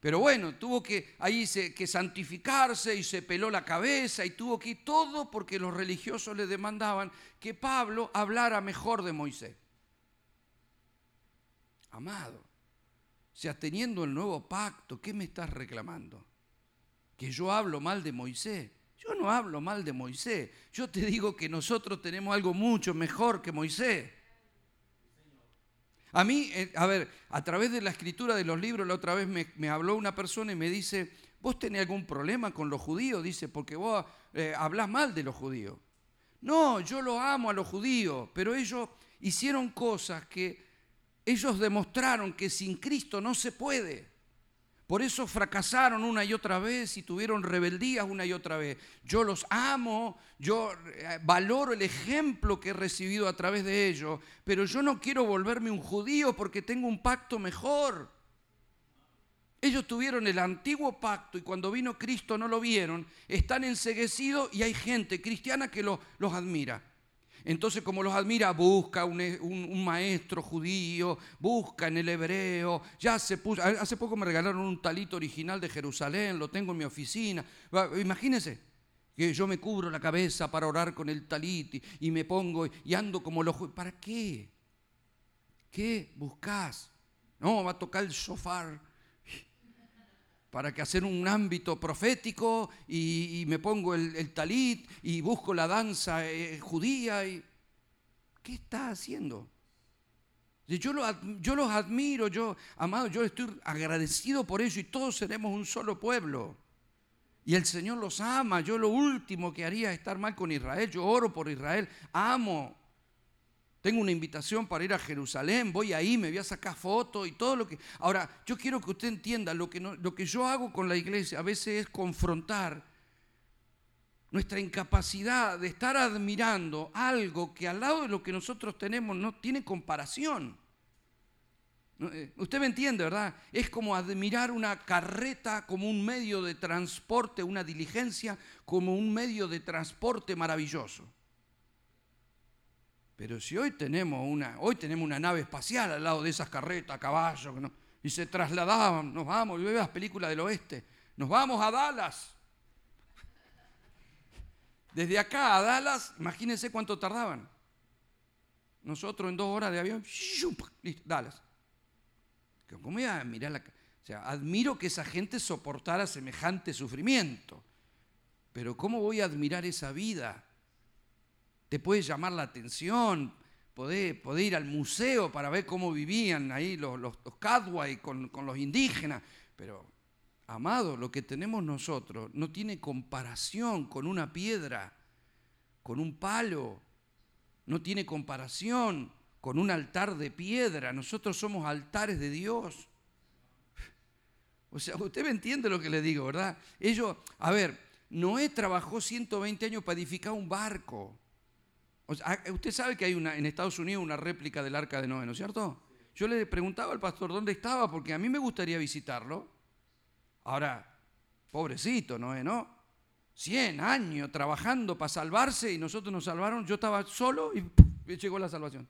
Pero bueno, tuvo que ahí que santificarse y se peló la cabeza y tuvo que ir todo porque los religiosos le demandaban que Pablo hablara mejor de Moisés. Amado, o sea, teniendo el nuevo pacto, ¿qué me estás reclamando? Que yo hablo mal de Moisés. Yo no hablo mal de Moisés. Yo te digo que nosotros tenemos algo mucho mejor que Moisés. A mí, eh, a ver, a través de la escritura de los libros, la otra vez me, habló una persona y me dice, ¿vos tenés algún problema con los judíos? Dice, porque vos eh, hablás mal de los judíos. No, yo lo amo a los judíos, pero ellos hicieron cosas que ellos demostraron que sin Cristo no se puede. Por eso fracasaron una y otra vez y tuvieron rebeldías una y otra vez. Yo los amo, yo eh, valoro el ejemplo que he recibido a través de ellos, pero yo no quiero volverme un judío porque tengo un pacto mejor. Ellos tuvieron el antiguo pacto y cuando vino Cristo no lo vieron, están enseguecidos y hay gente cristiana que los, los admira. Entonces, como los admira, busca un, maestro judío, busca en el hebreo. Ya se puso, hace poco me regalaron un talito original de Jerusalén, lo tengo en mi oficina. Imagínense que yo me cubro la cabeza para orar con el talit y, me pongo y ando como los ¿Para qué? ¿Qué buscas? No, va a tocar el shofar para que hacer un ámbito profético y, me pongo el, talit y busco la danza eh, judía. Y, ¿Qué está haciendo? Yo, yo los admiro, yo, amado, yo estoy agradecido por ello y todos seremos un solo pueblo. Y el Señor los ama. Yo lo último que haría es estar mal con Israel. Yo oro por Israel. Amo tengo una invitación para ir a Jerusalén, voy ahí, me voy a sacar fotos y todo lo que... Ahora, yo quiero que usted entienda, lo que, lo que yo hago con la iglesia a veces es confrontar nuestra incapacidad de estar admirando algo que al lado de lo que nosotros tenemos no tiene comparación. Eh, usted me entiende, ¿verdad? Es como admirar una carreta como un medio de transporte, una diligencia como un medio de transporte maravilloso. Pero si hoy tenemos una, hoy tenemos una nave espacial al lado de esas carretas, caballos, y se trasladaban, nos vamos, y ve las películas del oeste, nos vamos a Dallas. Desde acá a Dallas, imagínense cuánto tardaban. Nosotros en dos horas de avión, listo, Dallas. ¿Cómo voy a mirar la.? O sea, admiro que esa gente soportara semejante sufrimiento. Pero ¿cómo voy a admirar esa vida? Te puede llamar la atención, poder, ir al museo para ver cómo vivían ahí los, los, con, con los indígenas, pero amado, lo que tenemos nosotros no tiene comparación con una piedra, con un palo, no tiene comparación con un altar de piedra. Nosotros somos altares de Dios. O sea, usted me entiende lo que le digo, ¿verdad? Ellos, a ver, Noé trabajó 120 años para edificar un barco. Ah, usted sabe que hay una, en Estados Unidos una réplica del arca de Noé, ¿no es cierto? Yo le preguntaba al pastor dónde estaba, porque a mí me gustaría visitarlo. Ahora, pobrecito Noé, ¿no? 100 años trabajando para salvarse y nosotros nos salvaron. Yo estaba solo y llegó la salvación.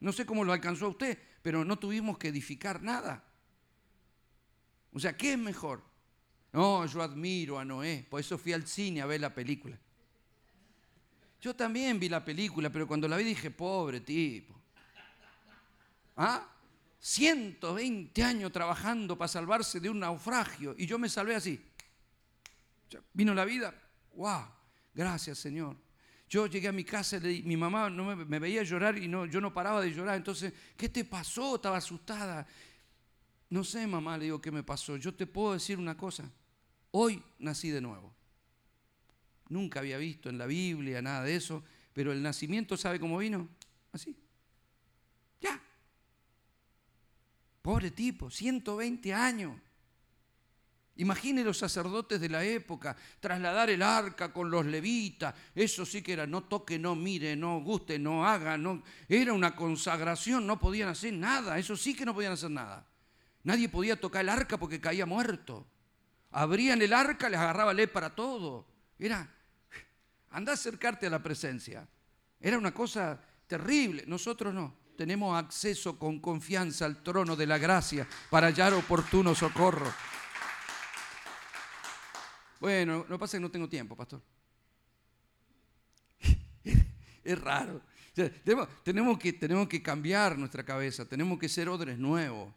No sé cómo lo alcanzó a usted, pero no tuvimos que edificar nada. O sea, ¿qué es mejor? No, yo admiro a Noé, por eso fui al cine a ver la película. Yo también vi la película, pero cuando la vi dije, pobre tipo. ¿Ah? 120 años trabajando para salvarse de un naufragio y yo me salvé así. Vino la vida, wow, gracias Señor. Yo llegué a mi casa y mi mamá me, veía llorar y yo no paraba de llorar. Entonces, ¿qué te pasó? Estaba asustada. No sé, mamá, le digo, ¿qué me pasó? Yo te puedo decir una cosa. Hoy nací de nuevo. Nunca había visto en la Biblia nada de eso, pero el nacimiento, ¿sabe cómo vino? Así. Pobre tipo, 120 años. Imagine los sacerdotes de la época, trasladar el arca con los levitas, eso sí que era, no toque, no mire, no guste, no haga, era una consagración, no podían hacer nada, eso sí que no podían hacer nada. Nadie podía tocar el arca porque caía muerto. Abrían el arca, les agarraba ley para todo. Era, anda a acercarte a la presencia. Era una cosa terrible. Nosotros no. Tenemos acceso con confianza al trono de la gracia para hallar oportuno socorro. Bueno, no pasa que no tengo tiempo, pastor. es raro. tenemos, que, que cambiar nuestra cabeza, tenemos que ser odres nuevos.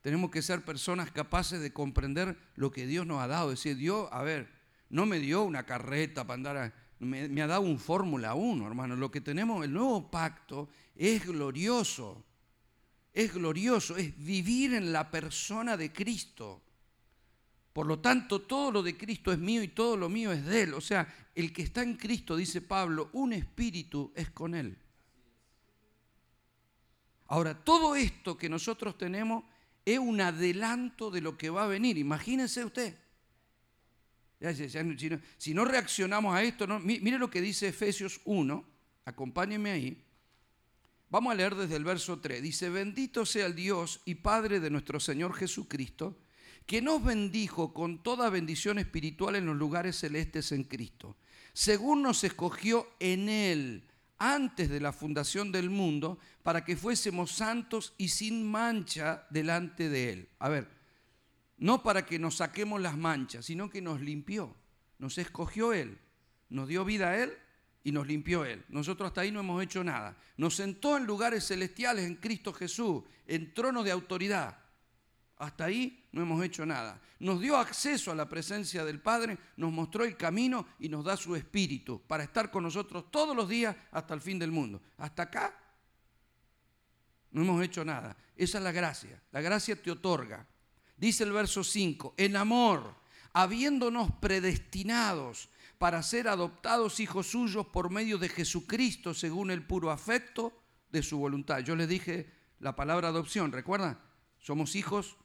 Tenemos que ser personas capaces de comprender lo que Dios nos ha dado. Es decir, Dios, a ver, no me dio una carreta para andar, a, me, ha dado un Fórmula 1, hermano. Lo que tenemos, el nuevo pacto, es glorioso. Es glorioso, es vivir en la persona de Cristo. Por lo tanto, todo lo de Cristo es mío y todo lo mío es de Él. O sea, el que está en Cristo, dice Pablo, un espíritu es con Él. Ahora, todo esto que nosotros tenemos es un adelanto de lo que va a venir. Imagínense usted. Si no, reaccionamos a esto, mire lo que dice Efesios 1, acompáñenme ahí. Vamos a leer desde el verso 3. Dice, bendito sea el Dios y Padre de nuestro Señor Jesucristo, que nos bendijo con toda bendición espiritual en los lugares celestes en Cristo, según nos escogió en Él antes de la fundación del mundo, para que fuésemos santos y sin mancha delante de Él. A ver, no para que nos saquemos las manchas, sino que nos limpió, nos escogió Él, nos dio vida a Él y nos limpió Él. Nosotros hasta ahí no hemos hecho nada. Nos sentó en lugares celestiales en Cristo Jesús, en trono de autoridad. Hasta ahí no hemos hecho nada. Nos dio acceso a la presencia del Padre, nos mostró el camino y nos da su espíritu para estar con nosotros todos los días hasta el fin del mundo. Hasta acá no hemos hecho nada. Esa es la gracia. La gracia te otorga. Dice el verso 5, en amor, habiéndonos predestinados para ser adoptados hijos suyos por medio de Jesucristo según el puro afecto de su voluntad. Yo les dije la palabra adopción, ¿recuerdan? Somos hijos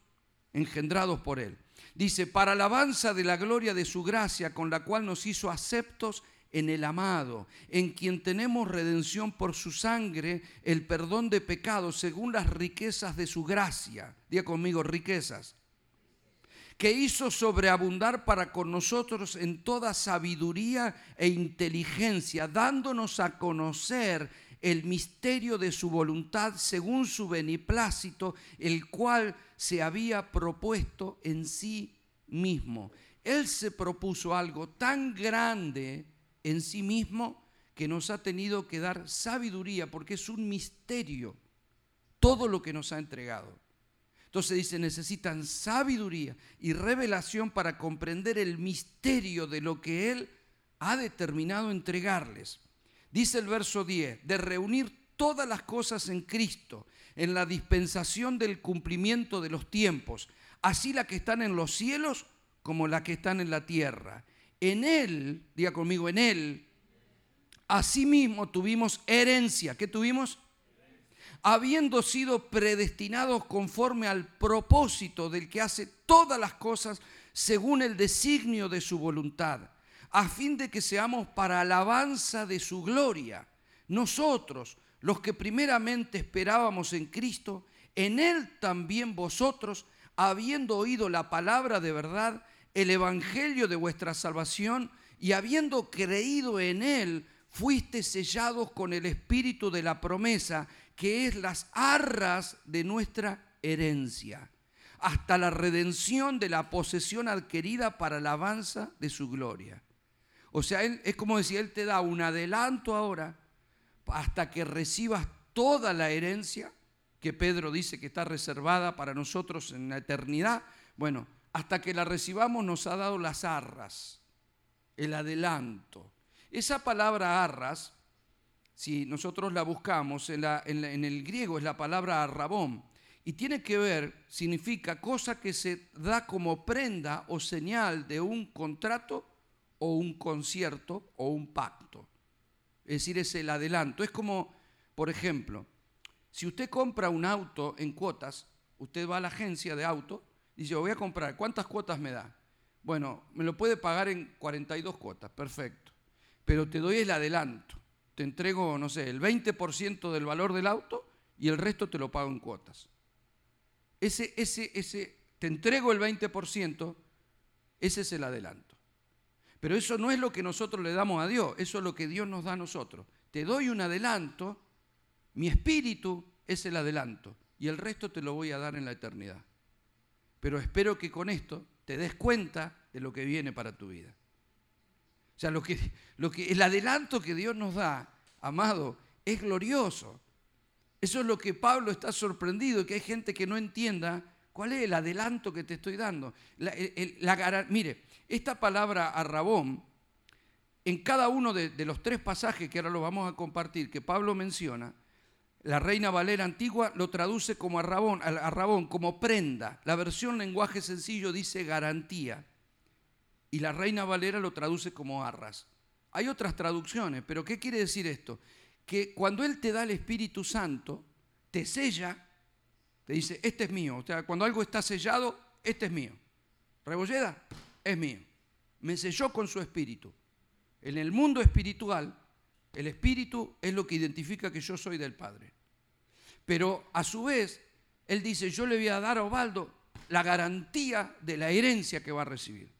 engendrados por Él. Dice, para alabanza de la gloria de su gracia, con la cual nos hizo aceptos en el amado, en quien tenemos redención por su sangre, el perdón de pecados, según las riquezas de su gracia. Diga conmigo, riquezas. Que hizo sobreabundar para con nosotros en toda sabiduría e inteligencia, dándonos a conocer el misterio de su voluntad según su beneplácito, el cual se había propuesto en sí mismo. Él se propuso algo tan grande en sí mismo que nos ha tenido que dar sabiduría, porque es un misterio todo lo que nos ha entregado. Entonces dice, necesitan sabiduría y revelación para comprender el misterio de lo que Él ha determinado entregarles. Dice el verso 10, de reunir todas las cosas en Cristo, en la dispensación del cumplimiento de los tiempos, así las que están en los cielos como las que están en la tierra. En Él, diga conmigo, en Él, asimismo tuvimos herencia. ¿Qué tuvimos? Habiendo sido predestinados conforme al propósito del que hace todas las cosas según el designio de su voluntad a fin de que seamos para alabanza de su gloria. Nosotros, los que primeramente esperábamos en Cristo, en Él también vosotros, habiendo oído la palabra de verdad, el Evangelio de vuestra salvación, y habiendo creído en Él, fuiste sellados con el Espíritu de la promesa, que es las arras de nuestra herencia, hasta la redención de la posesión adquirida para alabanza de su gloria. O sea, él, es como decir, Él te da un adelanto ahora hasta que recibas toda la herencia que Pedro dice que está reservada para nosotros en la eternidad. Bueno, hasta que la recibamos nos ha dado las arras, el adelanto. Esa palabra arras, si nosotros la buscamos, en, el griego es la palabra arrabón, y tiene que ver, significa cosa que se da como prenda o señal de un contrato o un concierto o un pacto. Es decir, es el adelanto. Es como, por ejemplo, si usted compra un auto en cuotas, usted va a la agencia de auto, y dice, voy a comprar, ¿cuántas cuotas me da? Bueno, me lo puede pagar en 42 cuotas, perfecto. Pero te doy el adelanto. Te entrego, no sé, el 20% del valor del auto y el resto te lo pago en cuotas. Ese, ese, ese, te entrego el 20%, ese es el adelanto. Pero eso no es lo que nosotros le damos a Dios, eso es lo que Dios nos da a nosotros. Te doy un adelanto, mi espíritu es el adelanto y el resto te lo voy a dar en la eternidad. Pero espero que con esto te des cuenta de lo que viene para tu vida. O sea, lo que, lo que, el adelanto que Dios nos da, amado, es glorioso. Eso es lo que Pablo está sorprendido, que hay gente que no entienda cuál es el adelanto que te estoy dando. mire, esta palabra arrabón, en cada uno de, de los tres pasajes que ahora lo vamos a compartir, que Pablo menciona, la Reina Valera antigua lo traduce como arrabón, arrabón, como prenda. La versión lenguaje sencillo dice garantía. Y la Reina Valera lo traduce como arras. Hay otras traducciones, pero ¿qué quiere decir esto? Que cuando Él te da el Espíritu Santo, te sella, te dice, este es mío. O sea, cuando algo está sellado, este es mío. Rebolleda, es mío. Me selló con su Espíritu. En el mundo espiritual, el espíritu es lo que identifica que yo soy del Padre. Pero a su vez, él dice, yo le voy a dar a Ovaldo la garantía de la herencia que va a recibir.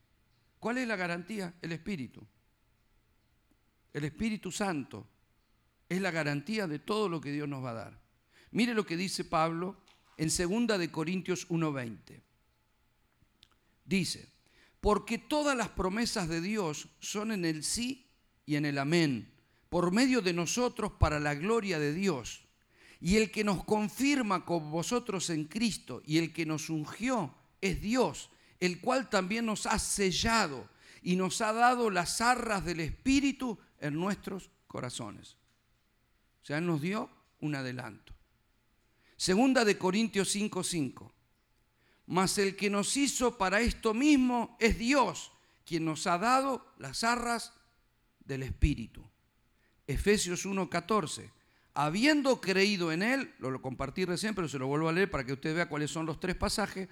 ¿Cuál es la garantía? El Espíritu. El Espíritu Santo es la garantía de todo lo que Dios nos va a dar. Mire lo que dice Pablo en 2 de Corintios 1:20. Dice, porque todas las promesas de Dios son en el sí y en el amén por medio de nosotros para la gloria de Dios. Y el que nos confirma con vosotros en Cristo y el que nos ungió es Dios, el cual también nos ha sellado y nos ha dado las arras del Espíritu en nuestros corazones. O sea, Él nos dio un adelanto. Segunda de Corintios 5:5. Mas el que nos hizo para esto mismo es Dios, quien nos ha dado las arras del Espíritu. Efesios 1:14. Habiendo creído en Él, lo, lo compartí recién, pero se lo vuelvo a leer para que usted vea cuáles son los tres pasajes,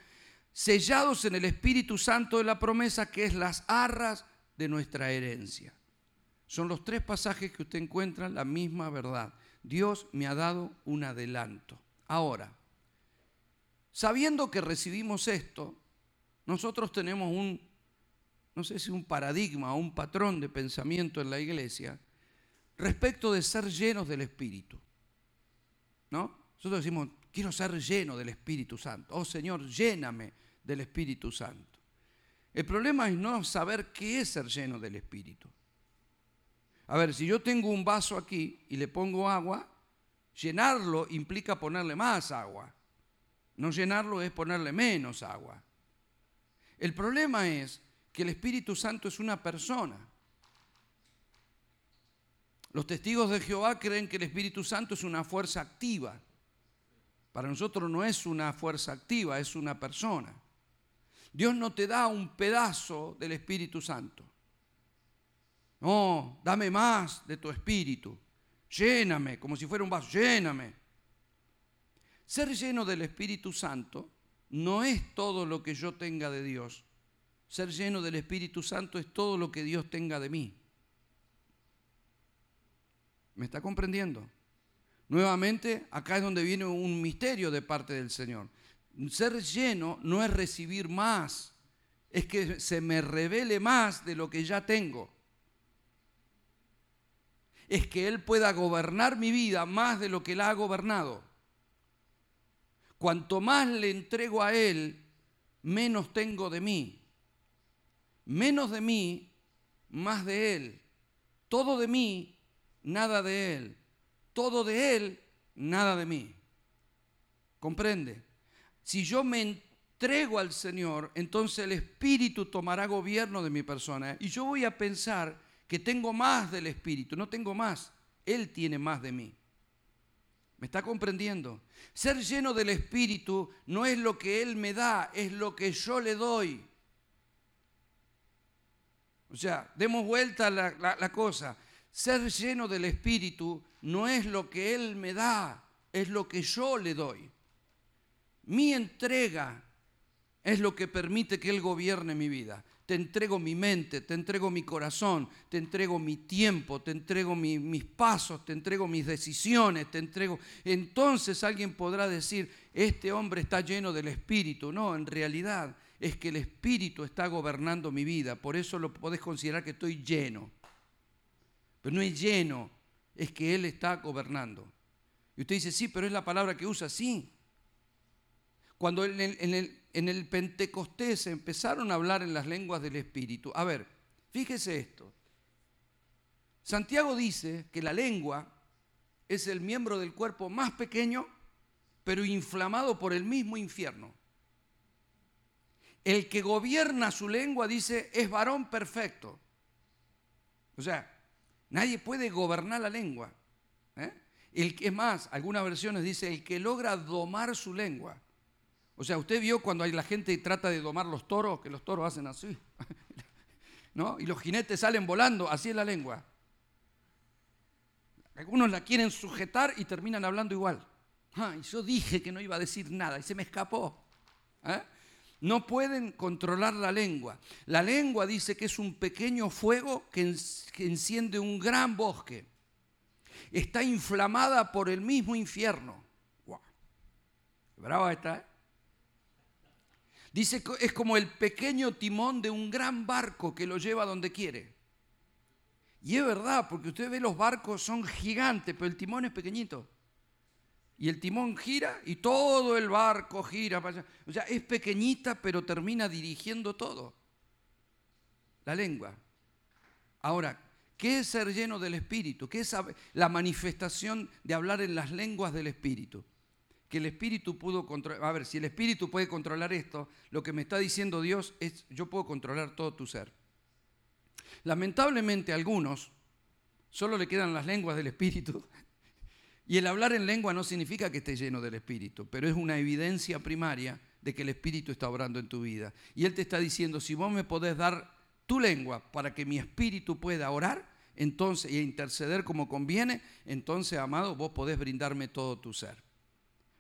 sellados en el Espíritu Santo de la promesa, que es las arras de nuestra herencia. Son los tres pasajes que usted encuentra la misma verdad. Dios me ha dado un adelanto. Ahora, sabiendo que recibimos esto, nosotros tenemos un, no sé si un paradigma o un patrón de pensamiento en la iglesia, respecto de ser llenos del Espíritu. ¿No? Nosotros decimos, quiero ser lleno del Espíritu Santo. Oh Señor, lléname del Espíritu Santo. El problema es no saber qué es ser lleno del Espíritu. A ver, si yo tengo un vaso aquí y le pongo agua, llenarlo implica ponerle más agua. No llenarlo es ponerle menos agua. El problema es que el Espíritu Santo es una persona. Los testigos de Jehová creen que el Espíritu Santo es una fuerza activa. Para nosotros no es una fuerza activa, es una persona. Dios no te da un pedazo del Espíritu Santo. No, dame más de tu Espíritu. Lléname, como si fuera un vaso, lléname. Ser lleno del Espíritu Santo no es todo lo que yo tenga de Dios. Ser lleno del Espíritu Santo es todo lo que Dios tenga de mí. ¿Me está comprendiendo? Nuevamente, acá es donde viene un misterio de parte del Señor. Ser lleno no es recibir más, es que se me revele más de lo que ya tengo. Es que Él pueda gobernar mi vida más de lo que Él ha gobernado. Cuanto más le entrego a Él, menos tengo de mí. Menos de mí, más de Él. Todo de mí, nada de Él. Todo de Él, nada de mí. ¿Comprende? Si yo me entrego al Señor, entonces el Espíritu tomará gobierno de mi persona. Y yo voy a pensar que tengo más del Espíritu, no tengo más. Él tiene más de mí. ¿Me está comprendiendo? Ser lleno del Espíritu no es lo que Él me da, es lo que yo le doy. O sea, demos vuelta la, la cosa. Ser lleno del Espíritu no es lo que Él me da, es lo que yo le doy. Mi entrega es lo que permite que Él gobierne mi vida. Te entrego mi mente, te entrego mi corazón, te entrego mi tiempo, te entrego mis pasos, te entrego mis decisiones, te entrego... Entonces alguien podrá decir, este hombre está lleno del Espíritu. No, en realidad es que el Espíritu está gobernando mi vida. Por eso lo podés considerar que estoy lleno. Pero no es lleno, es que Él está gobernando. Y usted dice, sí, pero es la palabra que usa, sí. Cuando en el, en el, Pentecostés empezaron a hablar en las lenguas del Espíritu. A ver, fíjese esto. Santiago dice que la lengua es el miembro del cuerpo más pequeño, pero inflamado por el mismo infierno. El que gobierna su lengua dice es varón perfecto. O sea, nadie puede gobernar la lengua. ¿eh? El que más, algunas versiones dice el que logra domar su lengua. O sea, usted vio cuando la gente trata de domar los toros, que los toros hacen así, ¿no? Y los jinetes salen volando, así es la lengua. Algunos la quieren sujetar y terminan hablando igual. Ah, y yo dije que no iba a decir nada y se me escapó. ¿eh? No pueden controlar la lengua. La lengua dice que es un pequeño fuego que, enciende un gran bosque. Está inflamada por el mismo infierno. Wow. Brava está, ¿eh? Dice que es como el pequeño timón de un gran barco que lo lleva donde quiere. Y es verdad, porque usted ve los barcos son gigantes, pero el timón es pequeñito. Y el timón gira y todo el barco gira. O sea, es pequeñita, pero termina dirigiendo todo. La lengua. Ahora, ¿qué es ser lleno del Espíritu? ¿Qué es la manifestación de hablar en las lenguas del Espíritu? que el espíritu pudo controlar. A ver, si el espíritu puede controlar esto, lo que me está diciendo Dios es, yo puedo controlar todo tu ser. Lamentablemente algunos solo le quedan las lenguas del espíritu. Y el hablar en lengua no significa que esté lleno del espíritu, pero es una evidencia primaria de que el espíritu está obrando en tu vida. Y Él te está diciendo, si vos me podés dar tu lengua para que mi espíritu pueda orar, entonces, y interceder como conviene, entonces, amado, vos podés brindarme todo tu ser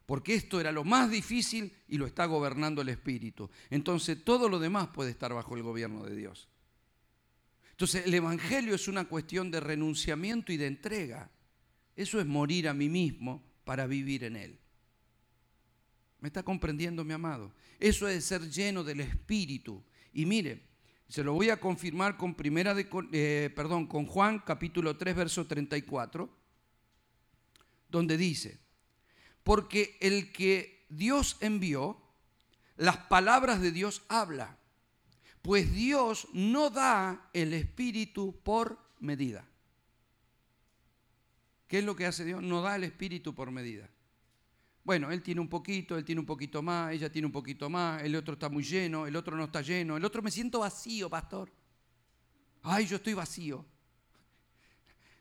porque esto era lo más difícil y lo está gobernando el Espíritu. Entonces todo lo demás puede estar bajo el gobierno de Dios. Entonces el Evangelio es una cuestión de renunciamiento y de entrega. Eso es morir a mí mismo para vivir en Él. ¿Me está comprendiendo, mi amado? Eso es ser lleno del Espíritu. Y mire, se lo voy a confirmar con primera de, eh, perdón, con Juan capítulo 3 verso 34, donde dice, porque el que Dios envió, las palabras de Dios habla. Pues Dios no da el Espíritu por medida. ¿Qué es lo que hace Dios? No da el Espíritu por medida. Bueno, él tiene un poquito, él tiene un poquito más, ella tiene un poquito más, el otro está muy lleno, el otro no está lleno, el otro me siento vacío, pastor. Ay, yo estoy vacío.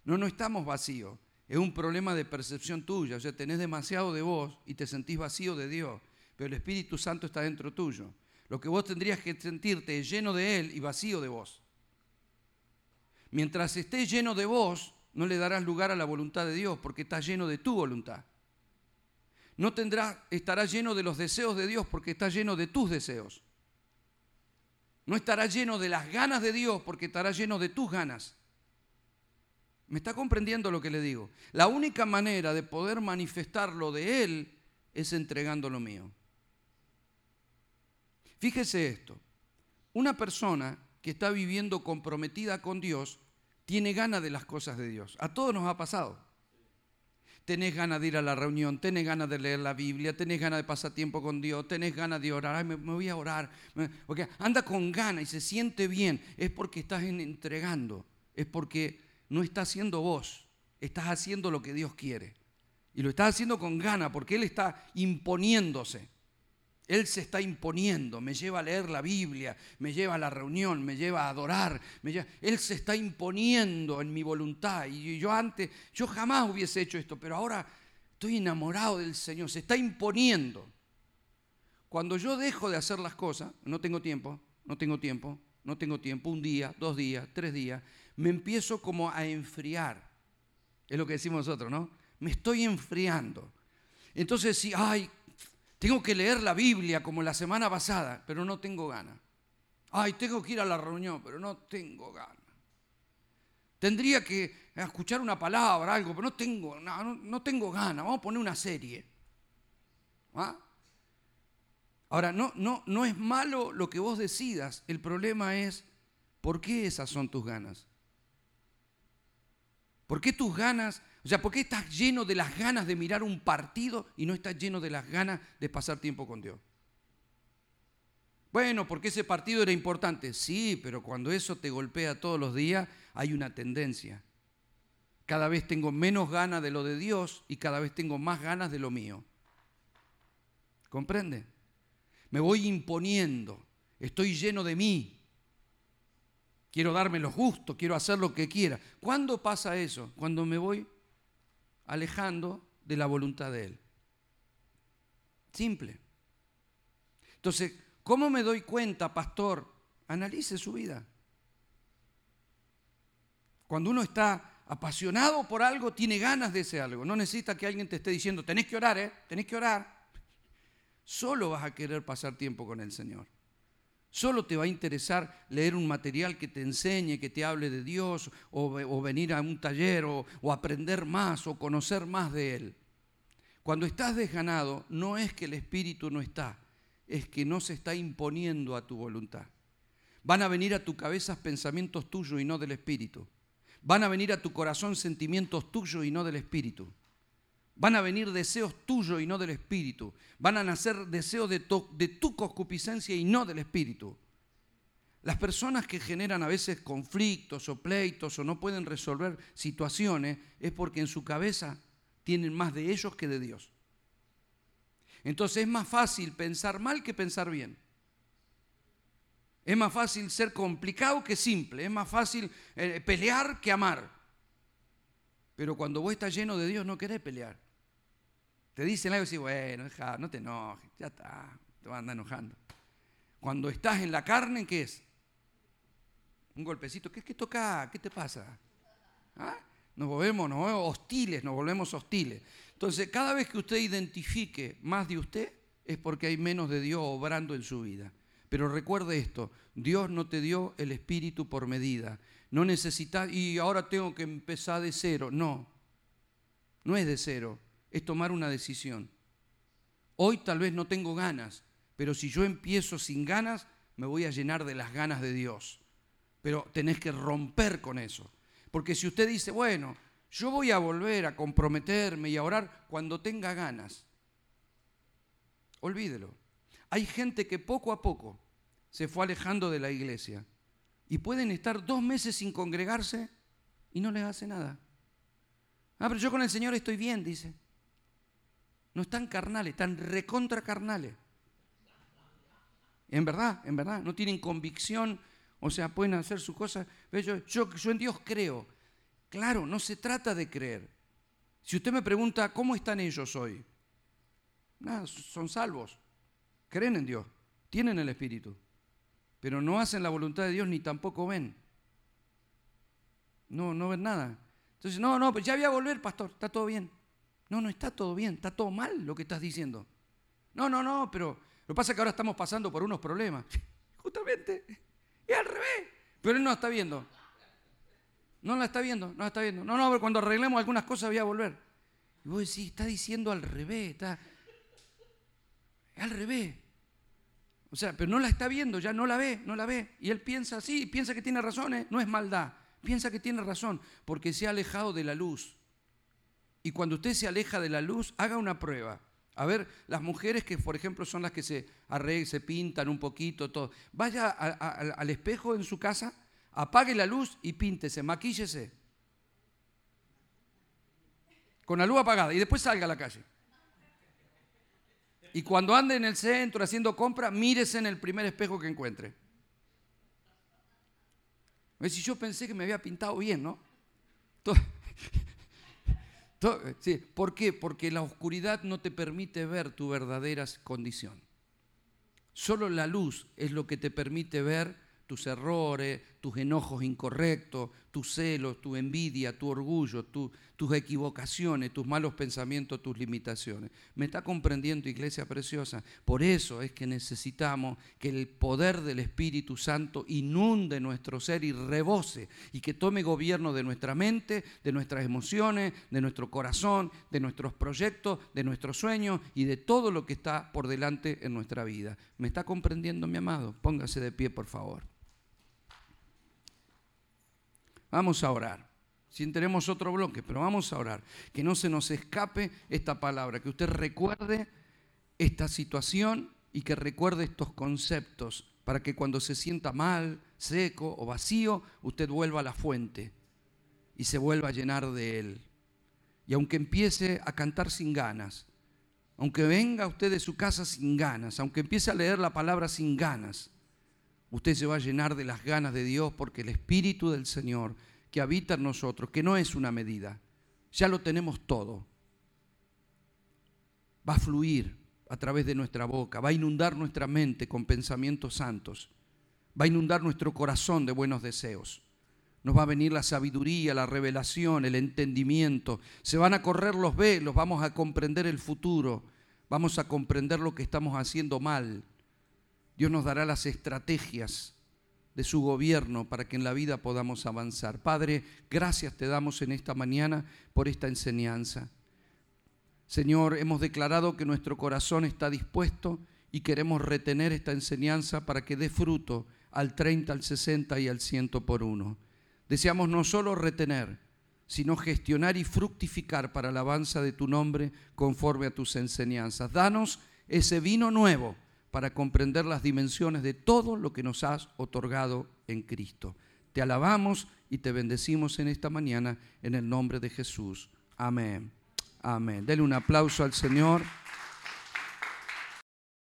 No, no estamos vacíos es un problema de percepción tuya. O sea, tenés demasiado de vos y te sentís vacío de Dios, pero el Espíritu Santo está dentro tuyo. Lo que vos tendrías que sentirte es lleno de Él y vacío de vos. Mientras estés lleno de vos, no le darás lugar a la voluntad de Dios porque estás lleno de tu voluntad. No tendrás, estarás lleno de los deseos de Dios porque estás lleno de tus deseos. No estarás lleno de las ganas de Dios porque estarás lleno de tus ganas. ¿Me está comprendiendo lo que le digo? La única manera de poder manifestar lo de Él es entregando lo mío. Fíjese esto. Una persona que está viviendo comprometida con Dios tiene ganas de las cosas de Dios. A todos nos ha pasado. Tenés ganas de ir a la reunión, tenés ganas de leer la Biblia, tenés ganas de pasar tiempo con Dios, tenés ganas de orar, Ay, me, voy a orar. Porque anda con ganas y se siente bien. Es porque estás entregando, es porque no estás haciendo vos, estás haciendo lo que Dios quiere. Y lo estás haciendo con gana porque Él está imponiéndose. Él se está imponiendo, me lleva a leer la Biblia, me lleva a la reunión, me lleva a adorar. Él se está imponiendo en mi voluntad. Y yo antes, yo jamás hubiese hecho esto, pero ahora estoy enamorado del Señor, se está imponiendo. Cuando yo dejo de hacer las cosas, no tengo tiempo, no tengo tiempo, no tengo tiempo, un día, dos días, tres días, me empiezo como a enfriar. Es lo que decimos nosotros, ¿no? Me estoy enfriando. Entonces, si, ay, Tengo que leer la Biblia como la semana pasada, pero no tengo ganas. Ay, tengo que ir a la reunión, pero no tengo ganas. Tendría que escuchar una palabra, algo, pero no tengo, no, no tengo ganas. Vamos a poner una serie. ¿Ah? Ahora, no, no, no es malo lo que vos decidas. El problema es, ¿por qué esas son tus ganas? ¿Por qué tus ganas, o sea, por qué estás lleno de las ganas de mirar un partido y no estás lleno de las ganas de pasar tiempo con Dios? Bueno, porque ese partido era importante. Sí, pero cuando eso te golpea todos los días, hay una tendencia. Cada vez tengo menos ganas de lo de Dios y cada vez tengo más ganas de lo mío. ¿Comprende? Me voy imponiendo. Estoy lleno de mí. Quiero darme los gustos, quiero hacer lo que quiera. ¿Cuándo pasa eso? Cuando me voy alejando de la voluntad de Él. Simple. Entonces, ¿cómo me doy cuenta, pastor? Analice su vida. Cuando uno está apasionado por algo, tiene ganas de ese algo. No necesita que alguien te esté diciendo, tenés que orar, ¿eh? Tenés que orar. Solo vas a querer pasar tiempo con el Señor. Solo te va a interesar leer un material que te enseñe, que te hable de Dios, o, venir a un taller, o, o aprender más, o conocer más de Él. Cuando estás desganado, no es que el Espíritu no está, es que no se está imponiendo a tu voluntad. Van a venir a tu cabeza pensamientos tuyos y no del Espíritu. Van a venir a tu corazón sentimientos tuyos y no del Espíritu. Van a venir deseos tuyos y no del Espíritu. Van a nacer deseos de tu, concupiscencia y no del Espíritu. Las personas que generan a veces conflictos o pleitos o no pueden resolver situaciones es porque en su cabeza tienen más de ellos que de Dios. Entonces es más fácil pensar mal que pensar bien. Es más fácil ser complicado que simple. Es más fácil eh, pelear que amar. Pero cuando vos estás lleno de Dios no querés pelear. Te dicen algo y decís, bueno, deja, no te enojes, ya está, te vas a andar enojando. Cuando estás en la carne, ¿qué es? Un golpecito, ¿qué es que toca? ¿Qué te pasa? ¿Ah? Nos volvemos, nos volvemos hostiles, nos volvemos hostiles. Entonces, cada vez que usted identifique más de usted, es porque hay menos de Dios obrando en su vida. Pero recuerde esto, Dios no te dio el espíritu por medida. No necesitas, y ahora tengo que empezar de cero. No, no es de cero es tomar una decisión. Hoy tal vez no tengo ganas, pero si yo empiezo sin ganas, me voy a llenar de las ganas de Dios. Pero tenés que romper con eso. Porque si usted dice, bueno, yo voy a volver a comprometerme y a orar cuando tenga ganas, olvídelo. Hay gente que poco a poco se fue alejando de la iglesia y pueden estar dos meses sin congregarse y no les hace nada. Ah, pero yo con el Señor estoy bien, dice. No están carnales, están recontra carnales. En verdad, en verdad, no tienen convicción, o sea, pueden hacer sus cosas. Yo, yo, yo en Dios creo. Claro, no se trata de creer. Si usted me pregunta, ¿cómo están ellos hoy? Nada, son salvos. Creen en Dios, tienen el Espíritu, pero no hacen la voluntad de Dios ni tampoco ven. No, no ven nada. Entonces, no, no, pues ya voy a volver, pastor, está todo bien. No, no está todo bien, está todo mal lo que estás diciendo. No, no, no, pero lo que pasa es que ahora estamos pasando por unos problemas. Justamente, es al revés. Pero él no está viendo. No la está viendo, no la está viendo. No, no, pero cuando arreglemos algunas cosas voy a volver. Y vos decís, está diciendo al revés, está. Es al revés. O sea, pero no la está viendo, ya no la ve, no la ve. Y él piensa así, piensa que tiene razones, no es maldad. Piensa que tiene razón, porque se ha alejado de la luz. Y cuando usted se aleja de la luz, haga una prueba. A ver, las mujeres que, por ejemplo, son las que se arreglan, se pintan un poquito, todo. Vaya al espejo en su casa, apague la luz y píntese, maquíllese. Con la luz apagada y después salga a la calle. Y cuando ande en el centro haciendo compra, mírese en el primer espejo que encuentre. Si yo pensé que me había pintado bien, ¿no? Sí, ¿Por qué? Porque la oscuridad no te permite ver tu verdadera condición. Solo la luz es lo que te permite ver tus errores, tus enojos incorrectos, tus celos, tu envidia, tu orgullo, tus equivocaciones, tus malos pensamientos, tus limitaciones. ¿Me está comprendiendo, iglesia preciosa? Por eso es que necesitamos que el poder del Espíritu Santo inunde nuestro ser y rebose y que tome gobierno de nuestra mente, de nuestras emociones, de nuestro corazón, de nuestros proyectos, de nuestros sueños y de todo lo que está por delante en nuestra vida. ¿Me está comprendiendo, mi amado? Póngase de pie, por favor. Vamos a orar. Si tenemos otro bloque, pero vamos a orar. Que no se nos escape esta palabra, que usted recuerde esta situación y que recuerde estos conceptos para que cuando se sienta mal, seco o vacío, usted vuelva a la fuente y se vuelva a llenar de él. Y aunque empiece a cantar sin ganas, aunque venga usted de su casa sin ganas, aunque empiece a leer la palabra sin ganas, usted se va a llenar de las ganas de Dios porque el Espíritu del Señor que habita en nosotros, que no es una medida, ya lo tenemos todo, va a fluir a través de nuestra boca, va a inundar nuestra mente con pensamientos santos, va a inundar nuestro corazón de buenos deseos. Nos va a venir la sabiduría, la revelación, el entendimiento. Se van a correr los velos, vamos a comprender el futuro, vamos a comprender lo que estamos haciendo mal, Dios nos dará las estrategias de su gobierno para que en la vida podamos avanzar. Padre, gracias te damos en esta mañana por esta enseñanza. Señor, hemos declarado que nuestro corazón está dispuesto y queremos retener esta enseñanza para que dé fruto al 30, al 60 y al 100 por uno. Deseamos no solo retener, sino gestionar y fructificar para la alabanza de tu nombre conforme a tus enseñanzas. Danos ese vino nuevo para comprender las dimensiones de todo lo que nos has otorgado en Cristo. Te alabamos y te bendecimos en esta mañana en el nombre de Jesús. Amén. Amén. Denle un aplauso al Señor.